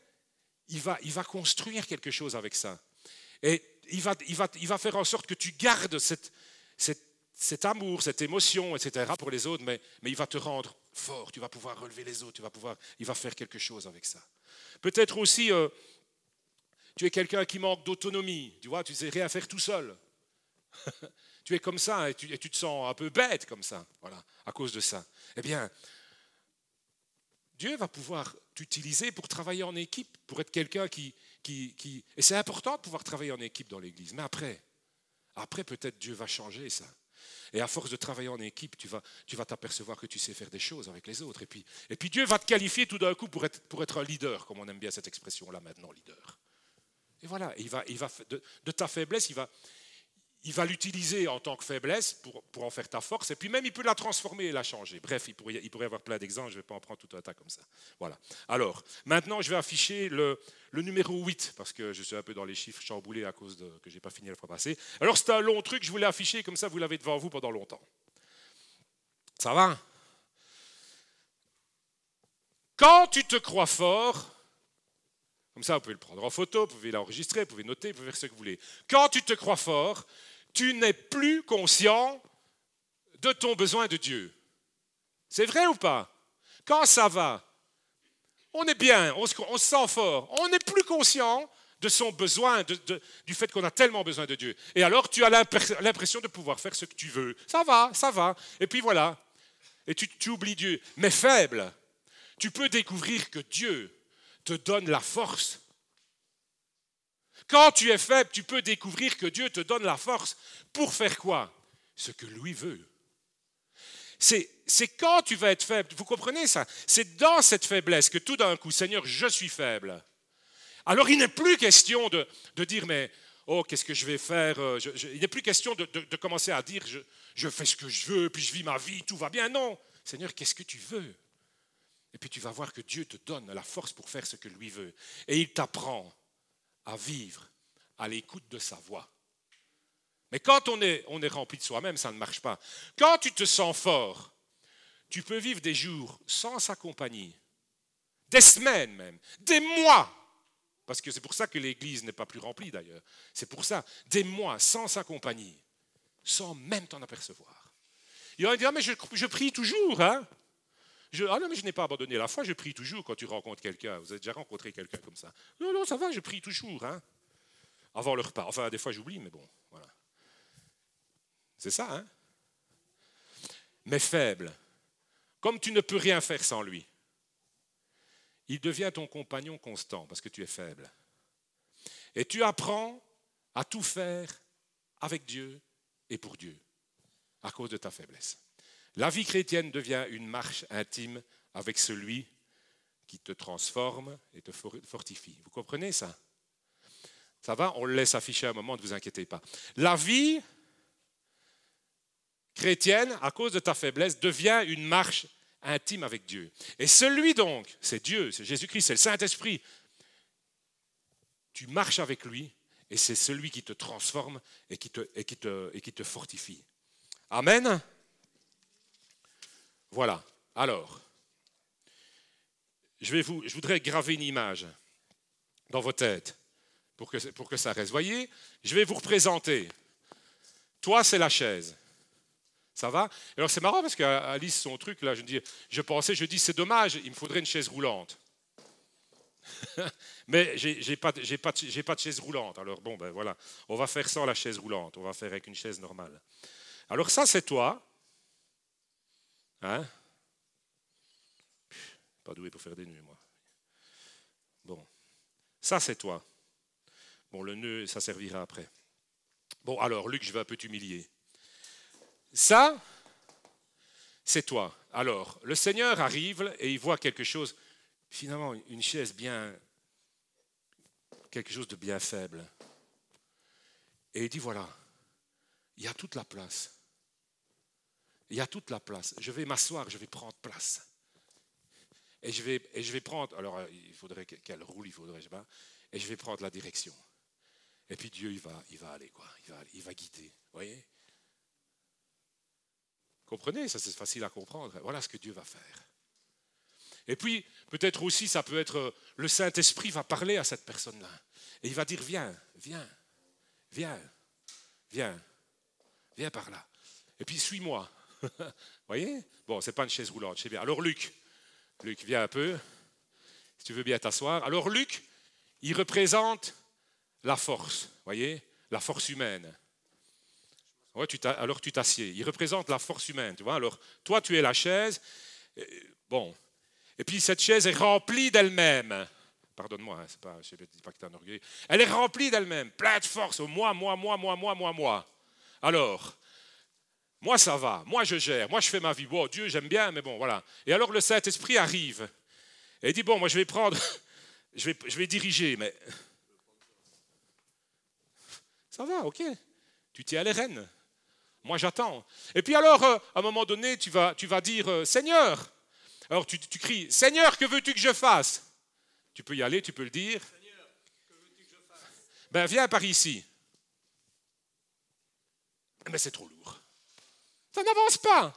il va, il va construire quelque chose avec ça. Et il va, il, va, il va, faire en sorte que tu gardes cet amour, cette émotion, etc. pour les autres, mais, mais, il va te rendre fort. Tu vas pouvoir relever les autres. Tu vas pouvoir, il va faire quelque chose avec ça. Peut-être aussi, euh, tu es quelqu'un qui manque d'autonomie. Tu vois, tu sais rien faire tout seul. tu es comme ça et tu, et tu, te sens un peu bête comme ça, voilà, à cause de ça. Eh bien, Dieu va pouvoir t'utiliser pour travailler en équipe, pour être quelqu'un qui, qui, Et c'est important de pouvoir travailler en équipe dans l'Église. Mais après, après peut-être Dieu va changer ça. Et à force de travailler en équipe, tu vas, tu vas t'apercevoir que tu sais faire des choses avec les autres. Et puis, et puis Dieu va te qualifier tout d'un coup pour être, pour être un leader, comme on aime bien cette expression-là maintenant, leader. Et voilà, il va, il va, de, de ta faiblesse, il va, il va l'utiliser en tant que faiblesse pour, en faire ta force, et puis même il peut la transformer et la changer. Bref, il pourrait, il avoir plein d'exemples, je ne vais pas en prendre tout un tas comme ça. Voilà. Alors, maintenant, je vais afficher le, numéro 8, parce que je suis un peu dans les chiffres chamboulés à cause que je n'ai pas fini la fois passée. Alors, c'est un long truc, je voulais afficher, comme ça, vous l'avez devant vous pendant longtemps. Ça va Quand tu te crois fort, comme ça, vous pouvez le prendre en photo, vous pouvez l'enregistrer, vous pouvez noter, vous pouvez faire ce que vous voulez. Quand tu te crois fort, tu n'es plus conscient de ton besoin de Dieu. C'est vrai ou pas? Quand ça va, on est bien, on se, sent fort, on n'est plus conscient de son besoin, du fait qu'on a tellement besoin de Dieu. Et alors tu as l'impression de pouvoir faire ce que tu veux. Ça va, ça va. Et puis voilà. Et tu, tu oublies Dieu. Mais faible, tu peux découvrir que Dieu te donne la force quand tu es faible, tu peux découvrir que Dieu te donne la force pour faire quoi? Ce que lui veut. C'est quand tu vas être faible, vous comprenez ça? C'est dans cette faiblesse que tout d'un coup, Seigneur, je suis faible. Alors il n'est plus question de, dire, mais oh, qu'est-ce que je vais faire? Euh, Il n'est plus question de, commencer à dire, je, je, fais ce que je veux, puis je vis ma vie, tout va bien. Non, Seigneur, qu'est-ce que tu veux? Et puis tu vas voir que Dieu te donne la force pour faire ce que lui veut. Et il t'apprend à vivre à l'écoute de sa voix. Mais quand on est, on est rempli de soi-même, ça ne marche pas. Quand tu te sens fort, tu peux vivre des jours sans sa compagnie, des semaines même, des mois, parce que c'est pour ça que l'Église n'est pas plus remplie d'ailleurs. C'est pour ça, des mois sans sa compagnie, sans même t'en apercevoir. Il y en a qui disent, ah, mais je, prie toujours, hein je, ah je n'ai pas abandonné la foi, je prie toujours quand tu rencontres quelqu'un. Vous avez déjà rencontré quelqu'un comme ça Non, non, ça va, je prie toujours. Hein avant le repas. Enfin, des fois j'oublie, mais bon, voilà. C'est ça, hein Mais faible, comme tu ne peux rien faire sans lui, il devient ton compagnon constant parce que tu es faible. Et tu apprends à tout faire avec Dieu et pour Dieu à cause de ta faiblesse. La vie chrétienne devient une marche intime avec celui qui te transforme et te fortifie. Vous comprenez ça? Ça va? On le laisse afficher un moment, ne vous inquiétez pas. La vie chrétienne, à cause de ta faiblesse, devient une marche intime avec Dieu. Et celui donc, c'est Dieu, c'est Jésus-Christ, c'est le Saint-Esprit. Tu marches avec lui et c'est celui qui te transforme et qui te, et qui te, et qui te fortifie. Amen? Voilà. Alors, je, voudrais graver une image dans vos têtes pour que, ça reste. Voyez, je vais vous représenter. Toi, c'est la chaise. Ça va? Alors c'est marrant parce qu'Alice, son truc, là, je, dis, je pensais, je dis, c'est dommage, il me faudrait une chaise roulante. Mais j'ai pas, pas de chaise roulante. Alors bon, ben voilà, on va faire sans la chaise roulante, on va faire avec une chaise normale. Alors ça, c'est toi. Hein? Pas doué pour faire des nœuds, moi. Bon, ça, c'est toi. Bon, le nœud, ça servira après. Bon, alors, Luc, je vais un peu t'humilier. Ça, c'est toi. Alors, le Seigneur arrive et il voit quelque chose, finalement, une chaise bien, quelque chose de bien faible. Et il dit, voilà, il y a toute la place. Il y a toute la place. Je vais m'asseoir, je vais prendre place. Et je vais, et je vais prendre, alors euh, il faudrait qu'elle roule, il faudrait, je sais pas, et je vais prendre la direction. Et puis Dieu, il va, il va aller, quoi. Il va, il va guider. Vous voyez? Comprenez, ça c'est facile à comprendre. Voilà ce que Dieu va faire. Et puis, peut-être aussi, ça peut être, euh, le Saint-Esprit va parler à cette personne-là. Et il va dire, viens, viens, viens, viens, viens par là. Et puis, suis-moi. voyez? Bon, c'est pas une chaise roulante, sais bien. Alors, Luc, Luc, viens un peu, si tu veux bien t'asseoir. Alors, Luc, il représente la force, voyez? La force humaine. Ouais, tu alors tu t'assieds. Il représente la force humaine, tu vois? Alors, toi, tu es la chaise. Bon. Et puis, cette chaise est remplie d'elle-même. Pardonne-moi, hein, c'est pas, je ne dis pas que tu es un orgueil. Elle est remplie d'elle-même, plein de force. Moi, moi, moi, moi, moi, moi, moi. Alors, moi, ça va. Moi, je gère. Moi, je fais ma vie. Dieu, j'aime bien, mais bon, voilà. Et alors, le Saint-Esprit arrive. Et dit, bon, moi, je vais prendre, je vais, diriger, mais... Ça va, ok. Tu tiens les rênes. Moi, j'attends. Et puis alors, euh, à un moment donné, tu vas, tu vas dire, euh, Seigneur. Alors, tu, tu cries, Seigneur, que veux-tu que je fasse? Tu peux y aller, tu peux le dire. Seigneur, que veux-tu que je fasse Ben, viens par ici. Mais c'est trop lourd. Ça n'avance pas.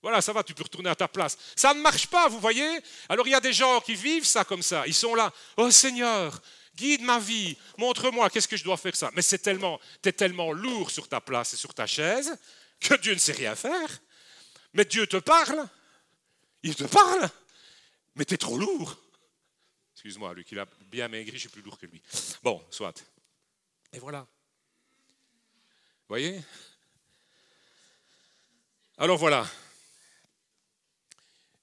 Voilà, ça va, tu peux retourner à ta place. Ça ne marche pas, vous voyez Alors il y a des gens qui vivent ça comme ça. Ils sont là. Oh Seigneur, guide ma vie, montre-moi qu'est-ce que je dois faire ça. Mais c'est tellement, tu es tellement lourd sur ta place et sur ta chaise que Dieu ne sait rien faire. Mais Dieu te parle, il te parle, mais tu es trop lourd. Excuse-moi, lui qui a bien maigri, je suis plus lourd que lui. Bon, soit. Et voilà. Vous voyez? Alors voilà.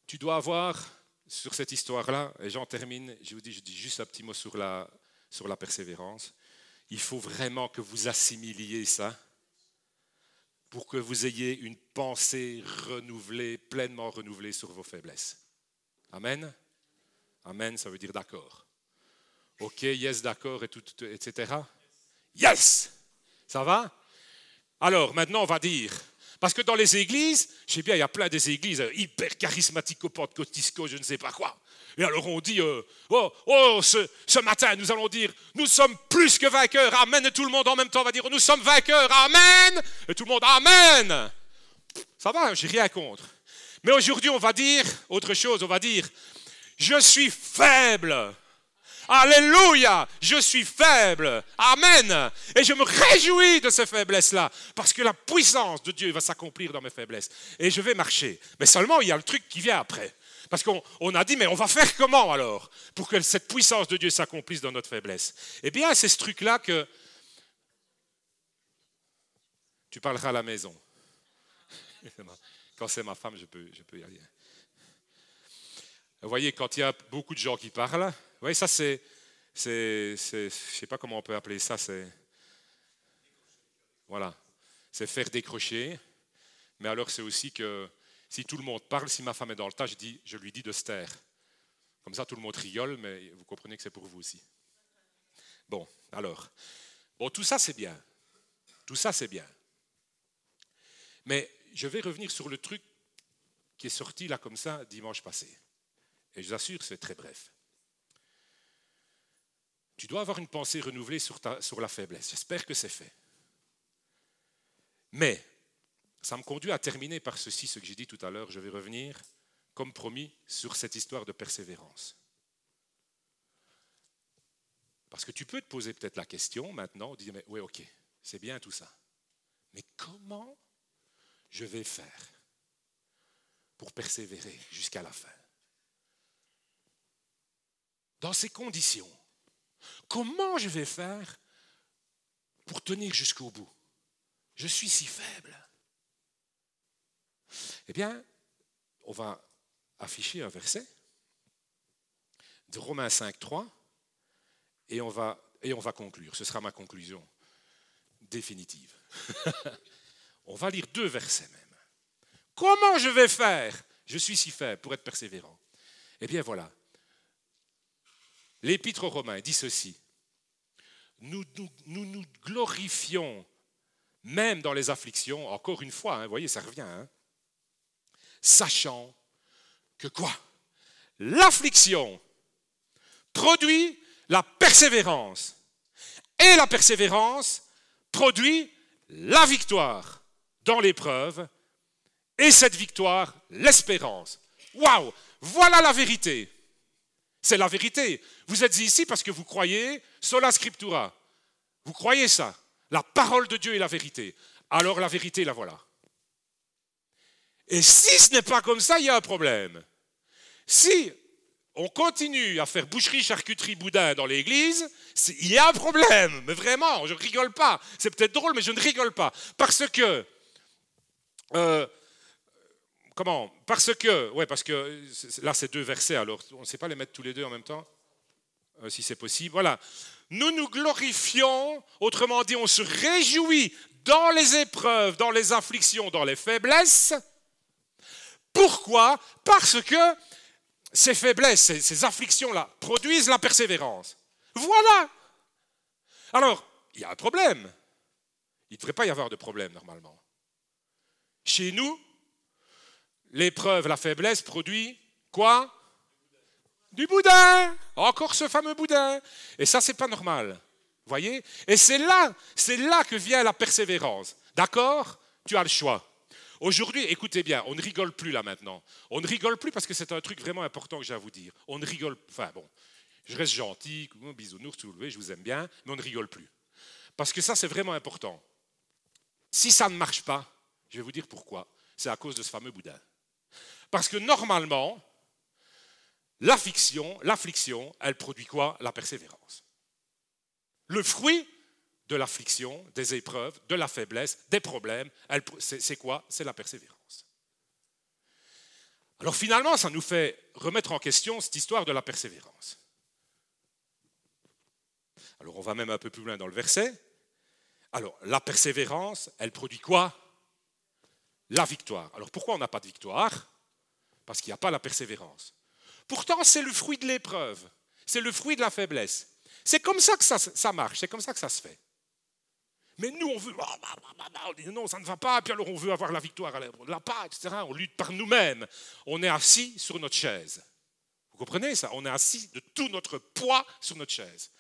Tu dois avoir sur cette histoire-là, et j'en termine, je vous dis, je dis juste un petit mot sur la, sur la persévérance. Il faut vraiment que vous assimiliez ça pour que vous ayez une pensée renouvelée, pleinement renouvelée sur vos faiblesses. Amen? Amen, ça veut dire d'accord. Ok, yes, d'accord, et tout, etc. Yes Ça va? Alors, maintenant, on va dire, parce que dans les églises, je sais bien, il y a plein des églises hyper charismatiques au pentecôtisco, je ne sais pas quoi. Et alors on dit, euh, oh, oh ce, matin, nous allons dire, nous sommes plus que vainqueurs, Amen. Et tout le monde en même temps va dire, nous sommes vainqueurs, Amen. Et tout le monde, Amen. Ça va, j'ai rien contre. Mais aujourd'hui, on va dire autre chose, on va dire, je suis faible. Alléluia, je suis faible. Amen. Et je me réjouis de ces faiblesses-là, parce que la puissance de Dieu va s'accomplir dans mes faiblesses. Et je vais marcher. Mais seulement, il y a le truc qui vient après. Parce qu'on a dit, mais on va faire comment alors pour que cette puissance de Dieu s'accomplisse dans notre faiblesse? Eh bien, c'est ce truc-là que tu parleras à la maison. Quand c'est ma femme, je peux, je peux y aller. Vous voyez, quand il y a beaucoup de gens qui parlent, voyez, ça c'est, c'est, je ne sais pas comment on peut appeler ça, c'est, voilà, c'est faire décrocher. Mais alors c'est aussi que si tout le monde parle, si ma femme est dans le tas, je, dis, je lui dis de se taire. Comme ça, tout le monde rigole, mais vous comprenez que c'est pour vous aussi. Bon, alors, bon, tout ça c'est bien. Tout ça c'est bien. Mais je vais revenir sur le truc qui est sorti là comme ça dimanche passé. Et je vous assure, c'est très bref. Tu dois avoir une pensée renouvelée sur, la faiblesse. J'espère que c'est fait. Mais ça me conduit à terminer par ceci, ce que j'ai dit tout à l'heure. Je vais revenir, comme promis, sur cette histoire de persévérance. Parce que tu peux te poser peut-être la question maintenant, dire, mais oui, ok, c'est bien tout ça. Mais comment je vais faire pour persévérer jusqu'à la fin? Dans ces conditions, comment je vais faire pour tenir jusqu'au bout? Je suis si faible. Eh bien, on va afficher un verset de Romains 5, 3 et on va, et on va conclure. Ce sera ma conclusion définitive. on va lire deux versets même. Comment je vais faire? Je suis si faible pour être persévérant. Eh bien voilà. L'épître aux Romains dit ceci. Nous nous, glorifions même dans les afflictions, encore une fois, hein, vous voyez, ça revient, hein, sachant que quoi? L'affliction produit la persévérance. Et la persévérance produit la victoire dans l'épreuve. Et cette victoire, l'espérance. Waouh Voilà la vérité. C'est la vérité. Vous êtes ici parce que vous croyez sola scriptura. Vous croyez ça La parole de Dieu est la vérité. Alors la vérité, la voilà. Et si ce n'est pas comme ça, il y a un problème. Si on continue à faire boucherie, charcuterie, boudin dans l'église, il y a un problème. Mais vraiment, je ne rigole pas. C'est peut-être drôle, mais je ne rigole pas. Parce que... Euh, comment? Parce que... Ouais, parce que là, c'est deux versets, alors on ne sait pas les mettre tous les deux en même temps, euh, si c'est possible. Voilà. Nous nous glorifions, autrement dit, on se réjouit dans les épreuves, dans les afflictions, dans les faiblesses. Pourquoi? Parce que ces faiblesses, ces, afflictions-là produisent la persévérance. Voilà. Alors, il y a un problème. Il ne devrait pas y avoir de problème normalement. Chez nous, l'épreuve, la faiblesse produit quoi? Du boudin. Encore ce fameux boudin. Et ça, c'est pas normal. Voyez? Et c'est là, c'est là que vient la persévérance. D'accord? Tu as le choix. Aujourd'hui, écoutez bien, on ne rigole plus là maintenant. On ne rigole plus parce que c'est un truc vraiment important que j'ai à vous dire. On ne rigole, enfin bon, je reste gentil, bisounours, tout je vous aime bien, mais on ne rigole plus. Parce que ça, c'est vraiment important. Si ça ne marche pas, je vais vous dire pourquoi. C'est à cause de ce fameux boudin. Parce que normalement, l'affliction, l'affliction, elle produit quoi? La persévérance. Le fruit de l'affliction, des épreuves, de la faiblesse, des problèmes. C'est quoi? C'est la persévérance. Alors finalement, ça nous fait remettre en question cette histoire de la persévérance. Alors on va même un peu plus loin dans le verset. Alors la persévérance, elle produit quoi? La victoire. Alors pourquoi on n'a pas de victoire? Parce qu'il n'y a pas la persévérance. Pourtant, c'est le fruit de l'épreuve, c'est le fruit de la faiblesse. C'est comme ça que ça, marche, c'est comme ça que ça se fait. Mais nous, on veut, ah, bah, bah, bah, non, ça ne va pas, puis alors on veut avoir la victoire, l'a pas, etc. On lutte par nous-mêmes. On est assis sur notre chaise. Vous comprenez ça? On est assis de tout notre poids sur notre chaise.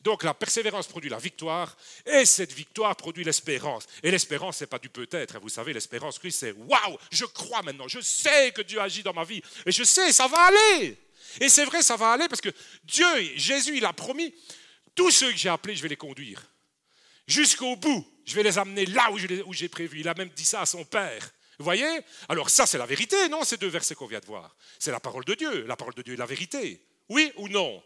Donc la persévérance produit la victoire, et cette victoire produit l'espérance. Et l'espérance, ce n'est pas du peut-être. Hein. Vous savez, l'espérance, Christ, c'est waouh, je crois maintenant, je sais que Dieu agit dans ma vie, et je sais, ça va aller. Et c'est vrai, ça va aller, parce que Dieu, Jésus, il a promis, tous ceux que j'ai appelés, je vais les conduire jusqu'au bout. Je vais les amener là où j'ai prévu. Il a même dit ça à son père. Vous voyez? Alors ça, c'est la vérité, non? Ces deux versets qu'on vient de voir. C'est la parole de Dieu. La parole de Dieu est la vérité. Oui ou non?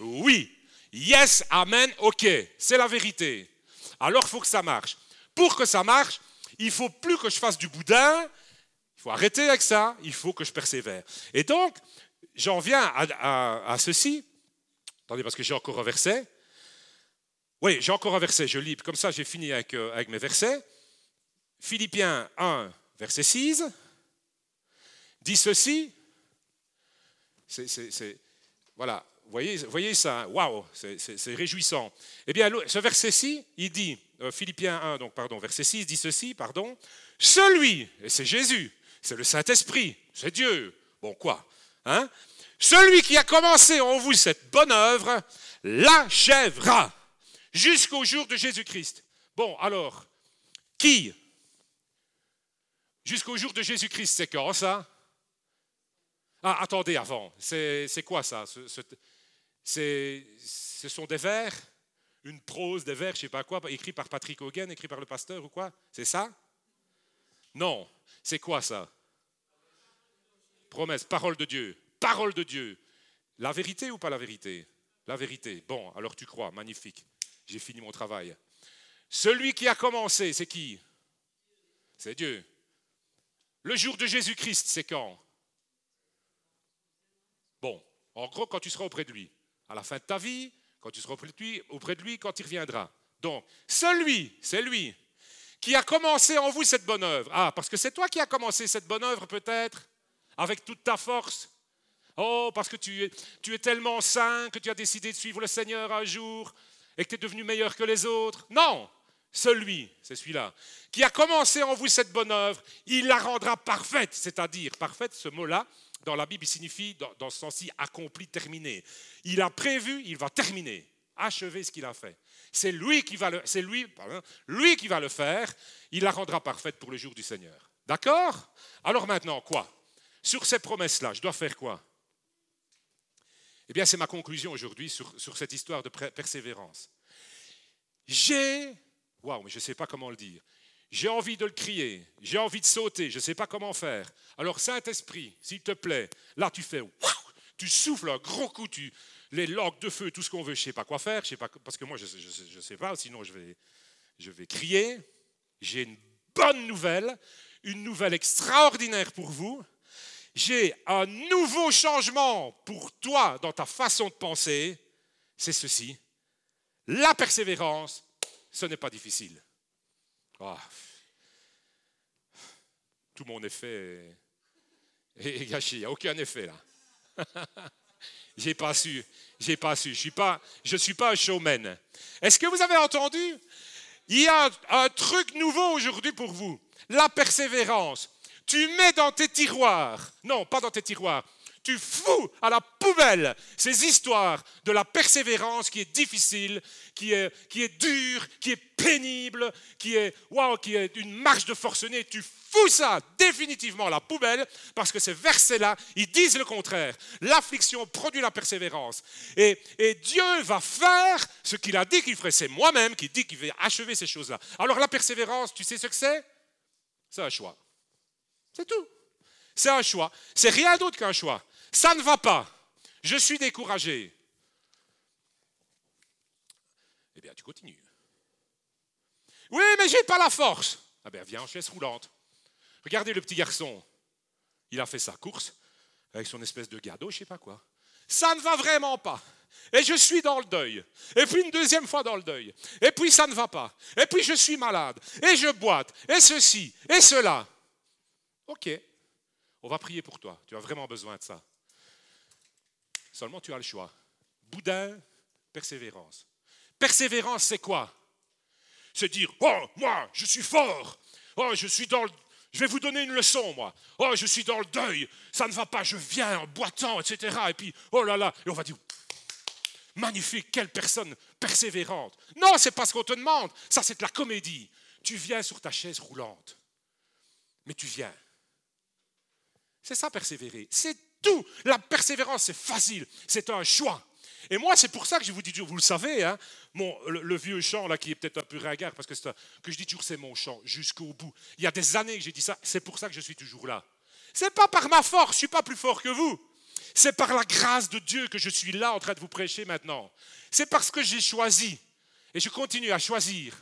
Oui. Yes, amen, ok. C'est la vérité. Alors, il faut que ça marche. Pour que ça marche, il faut plus que je fasse du boudin. Il faut arrêter avec ça. Il faut que je persévère. Et donc, j'en viens à, ceci. Attendez, parce que j'ai encore un verset. Oui, j'ai encore un verset, je lis, comme ça j'ai fini avec, euh, avec mes versets. Philippiens 1, verset 6, dit ceci. voilà, voyez, voyez ça, waouh, c'est réjouissant. Eh bien, ce verset-ci, il dit, euh, Philippiens 1, donc pardon, verset 6 dit ceci, pardon, celui, et c'est Jésus, c'est le Saint-Esprit, c'est Dieu, bon quoi, hein? Celui qui a commencé en vous cette bonne œuvre l'achèvera jusqu'au jour de Jésus-Christ. Bon, alors, qui Jusqu'au jour de Jésus-Christ, c'est quand ça? Ah, attendez, avant, c'est quoi ça? Ce, ce, sont des vers? Une prose, des vers, je ne sais pas quoi, écrit par Patrick Hogan, écrit par le pasteur ou quoi? C'est ça? Non, c'est quoi ça? Promesse, parole de Dieu. Parole de Dieu. La vérité ou pas la vérité? La vérité. Bon, alors tu crois, magnifique. J'ai fini mon travail. Celui qui a commencé, c'est qui? C'est Dieu. Le jour de Jésus-Christ, c'est quand? Bon, en gros, quand tu seras auprès de lui. À la fin de ta vie, quand tu seras auprès de lui, auprès de lui quand il reviendra. Donc, celui, c'est lui, qui a commencé en vous cette bonne œuvre. Ah, parce que c'est toi qui as commencé cette bonne œuvre, peut-être, avec toute ta force? Oh, parce que tu es, tu es tellement saint que tu as décidé de suivre le Seigneur un jour et que tu es devenu meilleur que les autres? Non, celui, c'est celui-là, qui a commencé en vous cette bonne œuvre, il la rendra parfaite. C'est-à-dire, parfaite, ce mot-là, dans la Bible, il signifie, dans, ce sens-ci, accompli, terminé. Il a prévu, il va terminer, achever ce qu'il a fait. C'est lui qui va le, c'est lui, qui va le faire. Il la rendra parfaite pour le jour du Seigneur. D'accord? Alors maintenant, quoi? Sur ces promesses-là, je dois faire quoi? Eh bien, c'est ma conclusion aujourd'hui sur, cette histoire de persévérance. J'ai, waouh, mais je ne sais pas comment le dire. J'ai envie de le crier, j'ai envie de sauter, je ne sais pas comment faire. Alors, Saint-Esprit, s'il te plaît, là, tu fais, tu souffles un gros coup, tu, les logs de feu, tout ce qu'on veut, je ne sais pas quoi faire, je sais pas, parce que moi, je ne sais pas, sinon je vais, je vais crier. J'ai une bonne nouvelle, une nouvelle extraordinaire pour vous j'ai un nouveau changement pour toi dans ta façon de penser, c'est ceci. La persévérance, ce n'est pas difficile. Ah. Tout mon effet est gâché, il n'y a aucun effet là. j'ai pas su, j'ai pas su, je suis pas, je suis pas un showman. Est-ce que vous avez entendu? Il y a un truc nouveau aujourd'hui pour vous, la persévérance. Tu mets dans tes tiroirs, non, pas dans tes tiroirs, tu fous à la poubelle ces histoires de la persévérance qui est difficile, qui est, qui est dure, qui est pénible, qui est, wow, qui est une marche de forcené. Tu fous ça définitivement à la poubelle parce que ces versets-là, ils disent le contraire. L'affliction produit la persévérance. Et, et Dieu va faire ce qu'il a dit qu'il ferait. C'est moi-même qui dis qu'il va achever ces choses-là. Alors la persévérance, tu sais ce que c'est? C'est un choix. C'est tout. C'est un choix. C'est rien d'autre qu'un choix. Ça ne va pas. Je suis découragé. Eh bien, tu continues. Oui, mais j'ai pas la force. Ah bien, viens en chaise roulante. Regardez le petit garçon. Il a fait sa course avec son espèce de gado, je sais pas quoi. Ça ne va vraiment pas. Et je suis dans le deuil. Et puis une deuxième fois dans le deuil. Et puis ça ne va pas. Et puis je suis malade. Et je boite. Et ceci. Et cela. Ok, on va prier pour toi. Tu as vraiment besoin de ça. Seulement, tu as le choix. Boudin, persévérance. Persévérance, c'est quoi? C'est dire, oh, moi, je suis fort. Oh, je suis dans le... Je vais vous donner une leçon, moi. Oh, je suis dans le deuil. Ça ne va pas, je viens en boitant, etc. Et puis, oh là là. Et on va dire, magnifique, quelle personne persévérante. Non, c'est pas ce qu'on te demande. Ça, c'est de la comédie. Tu viens sur ta chaise roulante. Mais tu viens. C'est ça, persévérer. C'est tout. La persévérance, c'est facile. C'est un choix. Et moi, c'est pour ça que je vous dis toujours, vous le savez, hein, le, vieux chant là qui est peut-être un peu ringard, parce que, que je dis toujours c'est mon chant jusqu'au bout. Il y a des années que j'ai dit ça, c'est pour ça que je suis toujours là. C'est pas par ma force, je suis pas plus fort que vous. C'est par la grâce de Dieu que je suis là en train de vous prêcher maintenant. C'est parce que j'ai choisi et je continue à choisir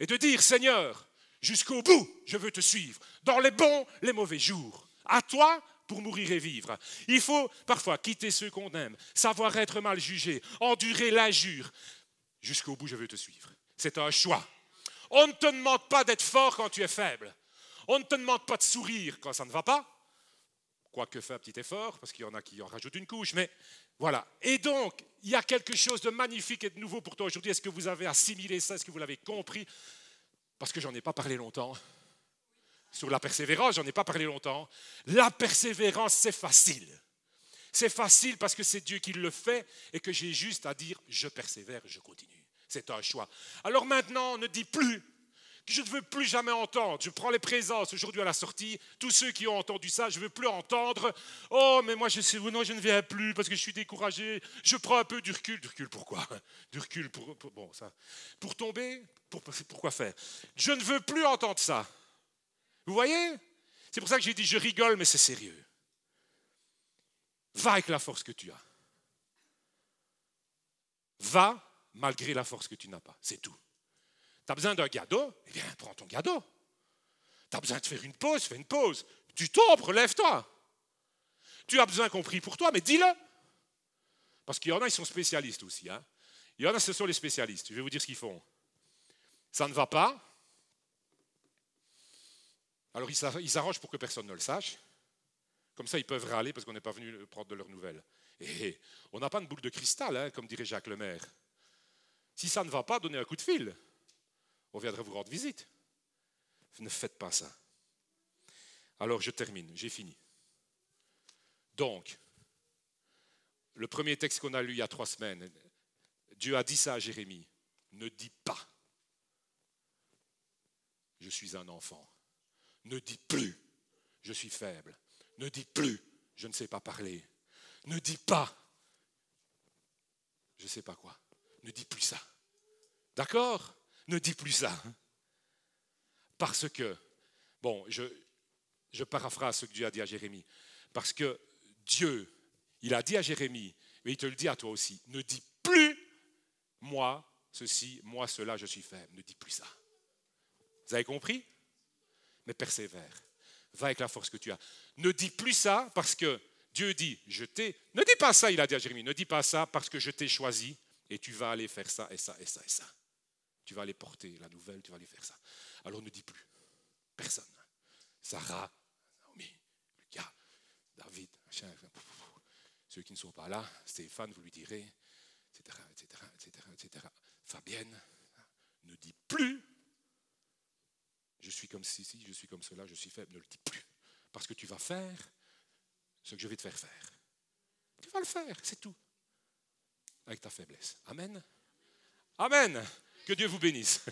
et de dire Seigneur, jusqu'au bout, je veux te suivre dans les bons, les mauvais jours à toi pour mourir et vivre. Il faut parfois quitter ceux qu'on aime, savoir être mal jugé, endurer l'injure. Jusqu'au bout, je veux te suivre. C'est un choix. On ne te demande pas d'être fort quand tu es faible. On ne te demande pas de sourire quand ça ne va pas. quoique fait un petit effort, parce qu'il y en a qui en rajoutent une couche, mais voilà. Et donc, il y a quelque chose de magnifique et de nouveau pour toi aujourd'hui. Est-ce que vous avez assimilé ça? Est-ce que vous l'avez compris? Parce que j'en ai pas parlé longtemps. Sur la persévérance, j'en ai pas parlé longtemps. La persévérance, c'est facile. C'est facile parce que c'est Dieu qui le fait et que j'ai juste à dire je persévère, je continue. C'est un choix. Alors maintenant, ne dis plus que je ne veux plus jamais entendre. Je prends les présences aujourd'hui à la sortie. Tous ceux qui ont entendu ça, je ne veux plus entendre. Oh, mais moi, je sais, non, je ne viens plus parce que je suis découragé. Je prends un peu du recul. Du recul, pourquoi? Du recul pour, bon, ça. Pour tomber pour, Pourquoi faire? Je ne veux plus entendre ça. Vous voyez? C'est pour ça que j'ai dit je rigole, mais c'est sérieux. Va avec la force que tu as. Va malgré la force que tu n'as pas. C'est tout. Tu as besoin d'un gado Eh bien, prends ton gado. Tu as besoin de faire une pause? Fais une pause. Tu tombes, relève-toi. Tu as besoin qu'on prie pour toi, mais dis-le. Parce qu'il y en a, ils sont spécialistes aussi. Hein. Il y en a, ce sont les spécialistes. Je vais vous dire ce qu'ils font. Ça ne va pas. Alors, ils s'arrangent pour que personne ne le sache. Comme ça, ils peuvent râler parce qu'on n'est pas venu prendre de leurs nouvelles. Et on n'a pas de boule de cristal, hein, comme dirait Jacques Lemaire. Si ça ne va pas, donnez un coup de fil. On viendra vous rendre visite. Ne faites pas ça. Alors je termine, j'ai fini. Donc, le premier texte qu'on a lu il y a trois semaines, Dieu a dit ça à Jérémie. Ne dis pas, je suis un enfant. Ne dis plus, je suis faible. Ne dis plus, je ne sais pas parler. Ne dis pas, je ne sais pas quoi. Ne dis plus ça. D'accord? Ne dis plus ça. Parce que, bon, je, je paraphrase ce que Dieu a dit à Jérémie. Parce que Dieu, il a dit à Jérémie, mais il te le dit à toi aussi, ne dis plus moi ceci, moi cela, je suis faible. Ne dis plus ça. Vous avez compris? Mais persévère va avec la force que tu as. Ne dis plus ça parce que Dieu dit, je t'ai. Ne dis pas ça, il a dit à Jérémie, ne dis pas ça parce que je t'ai choisi et tu vas aller faire ça et ça et ça et ça. Tu vas aller porter la nouvelle, tu vas aller faire ça. Alors ne dis plus. Personne. Sarah, Naomi, Lucas, David, ceux qui ne sont pas là, Stéphane, vous lui direz, etc., etc., etc., etc. Fabienne, ne dis plus je suis comme ceci, je suis comme cela, je suis faible, ne le dis plus. Parce que tu vas faire ce que je vais te faire faire. Tu vas le faire, c'est tout. Avec ta faiblesse. Amen. Amen. Que Dieu vous bénisse.